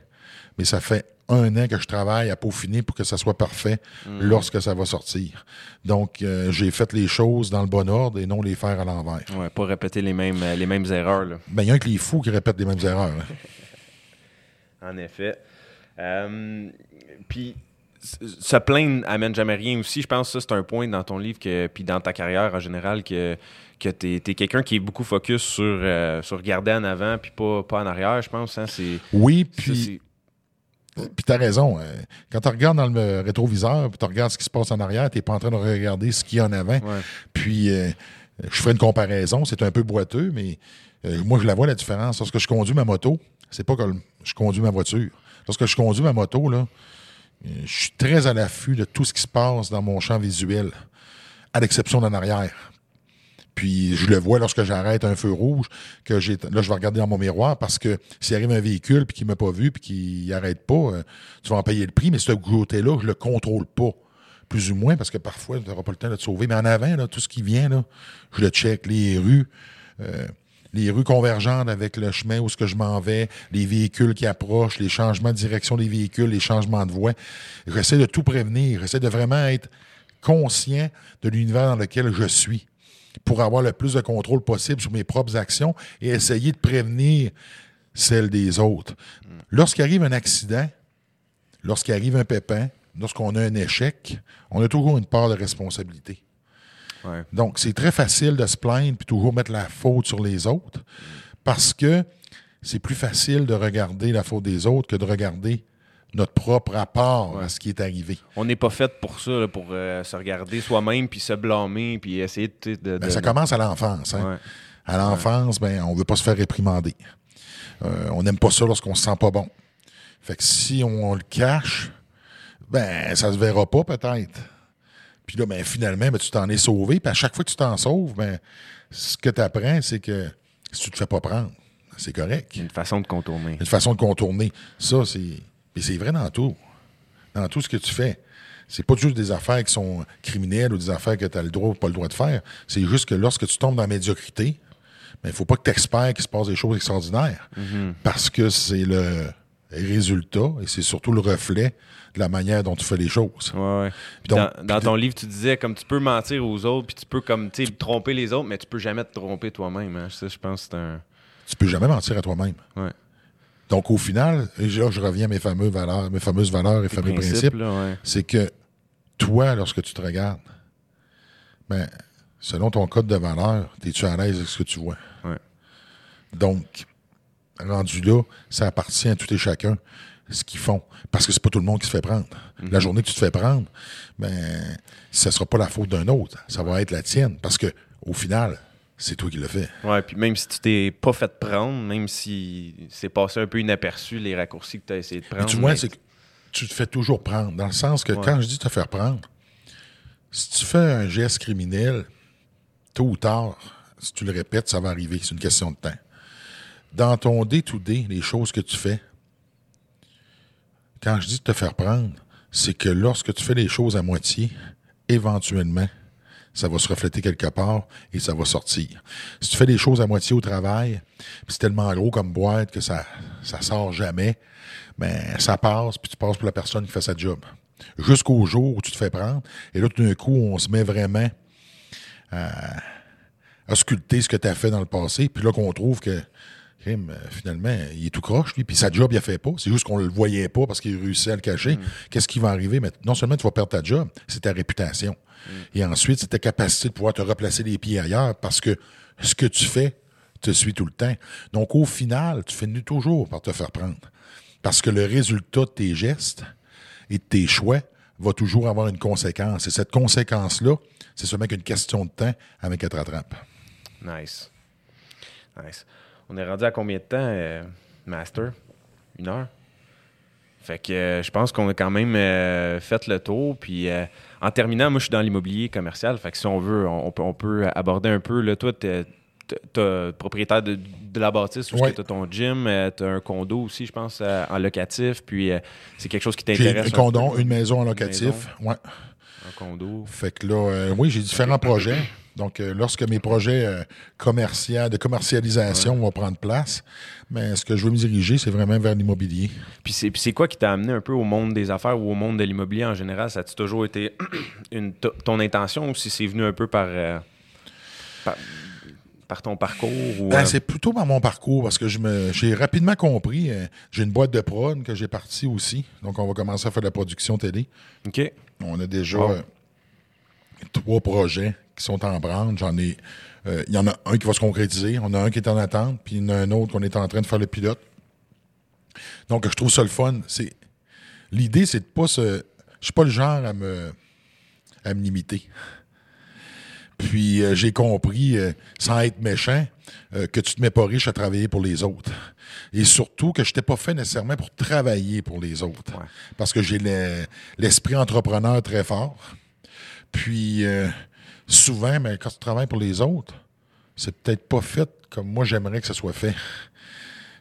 Speaker 2: mais ça fait un an que je travaille à peaufiner pour que ça soit parfait lorsque ça va sortir. Donc, euh, j'ai fait les choses dans le bon ordre et non les faire à l'envers.
Speaker 1: Ouais, pas répéter les mêmes, euh, les mêmes erreurs.
Speaker 2: Ben, il y a un que les fous qui répètent les mêmes erreurs. hein. (laughs)
Speaker 1: En effet. Euh, puis, se plaindre amène jamais rien aussi. Je pense que ça, c'est un point dans ton livre, que, puis dans ta carrière en général, que, que tu es, quelqu'un qui est beaucoup focus sur, euh, sur regarder en avant, puis pas, pas en arrière, je pense. Hein,
Speaker 2: Oui, puis Puis t'as raison. euh, Quand tu regardes dans le rétroviseur, puis tu regardes ce qui se passe en arrière, t'es pas en train de regarder ce qu'il y a en avant.
Speaker 1: ouais.
Speaker 2: Puis euh, je ferai une comparaison, c'est un peu boiteux, mais euh, moi je la vois la différence. Lorsque je conduis ma moto, c'est pas comme je conduis ma voiture. Lorsque je conduis ma moto, là, euh, je suis très à l'affût de tout ce qui se passe dans mon champ visuel, à l'exception d'en arrière. Puis je le vois lorsque j'arrête un feu rouge, que j'ai là je vais regarder dans mon miroir parce que s'il arrive un véhicule puis qu'il m'a pas vu puis qu'il n'arrête pas, euh, tu vas en payer le prix, mais ce côté-là, je le contrôle pas. Plus ou moins, parce que parfois, tu n'auras pas le temps de te sauver. Mais en avant, là, tout ce qui vient, là, je le check. Les rues, euh, les rues convergentes avec le chemin où ce que je m'en vais, les véhicules qui approchent, les changements de direction des véhicules, les changements de voie. J'essaie de tout prévenir. J'essaie de vraiment être conscient de l'univers dans lequel je suis pour avoir le plus de contrôle possible sur mes propres actions et essayer de prévenir celles des autres. Lorsqu'il arrive un accident, lorsqu'il arrive un pépin, lorsqu'on a un échec, on a toujours une part de responsabilité.
Speaker 1: Ouais.
Speaker 2: Donc, c'est très facile de se plaindre puis toujours mettre la faute sur les autres parce que c'est plus facile de regarder la faute des autres que de regarder notre propre rapport à ce qui est arrivé.
Speaker 1: On n'est pas fait pour ça, là, pour euh, se regarder soi-même, puis se blâmer, puis essayer de.
Speaker 2: Ben,
Speaker 1: de-
Speaker 2: ça commence à l'enfance. hein.
Speaker 1: Ouais.
Speaker 2: À l'enfance, ben, on veut pas se faire réprimander. Euh, on n'aime pas ça lorsqu'on se sent pas bon. Fait que si on, le cache, ben, ça se verra pas peut-être. Puis là, ben, finalement, ben, tu t'en es sauvé. Puis à chaque fois que tu t'en sauves, ben, ce que tu apprends, c'est que si tu te fais pas prendre, c'est correct.
Speaker 1: Une façon de contourner.
Speaker 2: Une façon de contourner. Ça, c'est. Et c'est vrai dans tout. Dans tout ce que tu fais. C'est pas juste des affaires qui sont criminelles ou des affaires que tu as le droit ou pas le droit de faire. C'est juste que lorsque tu tombes dans la médiocrité, il ne faut pas que tu espères qu'il se passe des choses extraordinaires. Parce que c'est le résultat et c'est surtout le reflet de la manière dont tu fais les choses.
Speaker 1: Ouais, ouais. Puis
Speaker 2: Donc-
Speaker 1: dans, dans ton livre, tu disais comme tu peux mentir aux autres, puis tu peux comme tromper les autres, mais tu peux jamais te tromper toi-même. hein. Ça, je pense que c'est un.
Speaker 2: Tu peux jamais mentir à toi-même.
Speaker 1: Ouais.
Speaker 2: Donc, au final, et là, je reviens à mes fameuses valeurs, mes fameuses valeurs et fameux
Speaker 1: Principe,
Speaker 2: principes.
Speaker 1: ouais.
Speaker 2: c'est que toi, lorsque tu te regardes, ben, selon ton code de valeur, es-tu à l'aise avec ce que tu vois?
Speaker 1: Ouais.
Speaker 2: Donc, rendu là, ça appartient à tout et chacun ce qu'ils font. Parce que c'est pas tout le monde qui se fait prendre.
Speaker 1: Mhm.
Speaker 2: La journée que tu te fais prendre, ben, ce sera pas la faute d'un autre. Ça va être la tienne. Parce que, au final, c'est toi qui le fais.
Speaker 1: Ouais, puis même si tu t'es pas fait prendre, même si c'est passé un peu inaperçu les raccourcis que tu as essayé de
Speaker 2: Mais
Speaker 1: prendre.
Speaker 2: tu vois,
Speaker 1: mais-
Speaker 2: c'est que tu te fais toujours prendre. Dans le sens que
Speaker 1: Ouais.
Speaker 2: quand je dis te faire prendre, si tu fais un geste criminel, tôt ou tard, si tu le répètes, ça va arriver. C'est une question de temps. Dans ton day-to-day, les choses que tu fais, quand je dis te faire prendre, c'est que lorsque tu fais les choses à moitié, éventuellement, ça va se refléter quelque part et ça va sortir. Si tu fais les choses à moitié au travail, puis c'est tellement gros comme boîte que ça ça sort jamais, mais ça passe, puis tu passes pour la personne qui fait sa job. Jusqu'au jour où tu te fais prendre, et là, tout d'un coup, on se met vraiment à, à sculpter ce que tu as fait dans le passé, puis là qu'on trouve que euh, finalement, il est tout croche, lui, puis sa job, il a fait pas. C'est juste qu'on le voyait pas parce qu'il réussit à le cacher. Mm. Qu'est-ce qui va arriver? Mais non seulement tu vas perdre ta job, c'est ta réputation. Mm. Et ensuite, c'est ta capacité de pouvoir te replacer les pieds ailleurs parce que ce que tu fais te suit tout le temps. Donc, au final, tu finis toujours par te faire prendre. Parce que le résultat de tes gestes et de tes choix va toujours avoir une conséquence. Et cette conséquence-là, c'est seulement qu'une question de temps avec qu'elle te rattrape.
Speaker 1: Nice. Nice. On est rendu à combien de temps, euh, Master? Une heure? Fait que euh, je pense qu'on a quand même euh, fait le tour. Puis en terminant, moi je suis dans l'immobilier commercial. Fait que si on veut, on, peut, on peut aborder un peu. Là, toi, tu es propriétaire de, la bâtisse, ou tu as ton gym, tu as un condo aussi, je pense, en locatif. Puis c'est quelque chose qui t'intéresse.
Speaker 2: Un condo, une maison en locatif. Ouais.
Speaker 1: Un condo?
Speaker 2: Fait que là, oui, j'ai différents projets. Donc, euh, lorsque mes projets euh, commerciaux, de commercialisation vont prendre place, mais ce que je veux me diriger, c'est vraiment vers l'immobilier.
Speaker 1: Puis c'est quoi qui t'a amené un peu au monde des affaires ou au monde de l'immobilier en général? Ça a toujours été (clears throat) une, ton intention ou si c'est venu un peu par, euh, par, ton parcours?
Speaker 2: Ben, c'est plutôt par mon parcours parce que j'ai rapidement compris. j'ai une boîte de prod que j'ai partie aussi. Donc, on va commencer à faire de la production télé.
Speaker 1: OK.
Speaker 2: On a déjà trois projets qui sont en branle. J'en ai. Euh, il y en a un qui va se concrétiser. On a un qui est en attente, puis il y en a un autre qu'on est en train de faire le pilote. Donc, je trouve ça le fun. C'est l'idée, c'est de pas se. Je suis pas le genre à me à me limiter. Puis euh, j'ai compris, euh, sans être méchant, que tu te mets pas riche à travailler pour les autres. Et surtout que je n'étais pas fait nécessairement pour travailler pour les autres. Parce que j'ai l'esprit entrepreneur très fort. Puis souvent, mais quand tu travailles pour les autres, c'est peut-être pas fait comme moi j'aimerais que ce soit fait.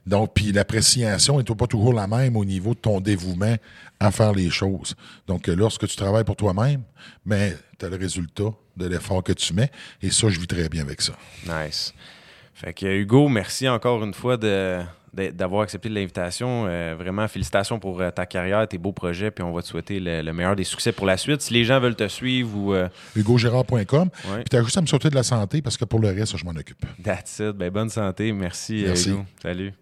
Speaker 2: Donc, puis l'appréciation n'est pas toujours la même au niveau de ton dévouement à faire les choses. Donc, lorsque tu travailles pour toi-même, mais tu as le résultat de l'effort que tu mets. Et ça, je vis très bien avec ça.
Speaker 1: Nice. Fait que Hugo, merci encore une fois de, d'avoir accepté l'invitation. Euh, vraiment, félicitations pour euh, ta carrière, tes beaux projets, puis on va te souhaiter le, meilleur des succès pour la suite. Si les gens veulent te suivre ou. Euh...
Speaker 2: HugoGérard.com. Puis tu as juste à me sauter de la santé parce que pour le reste, je m'en occupe.
Speaker 1: That's it. Ben, bonne santé. Merci, Merci. Hugo. Salut.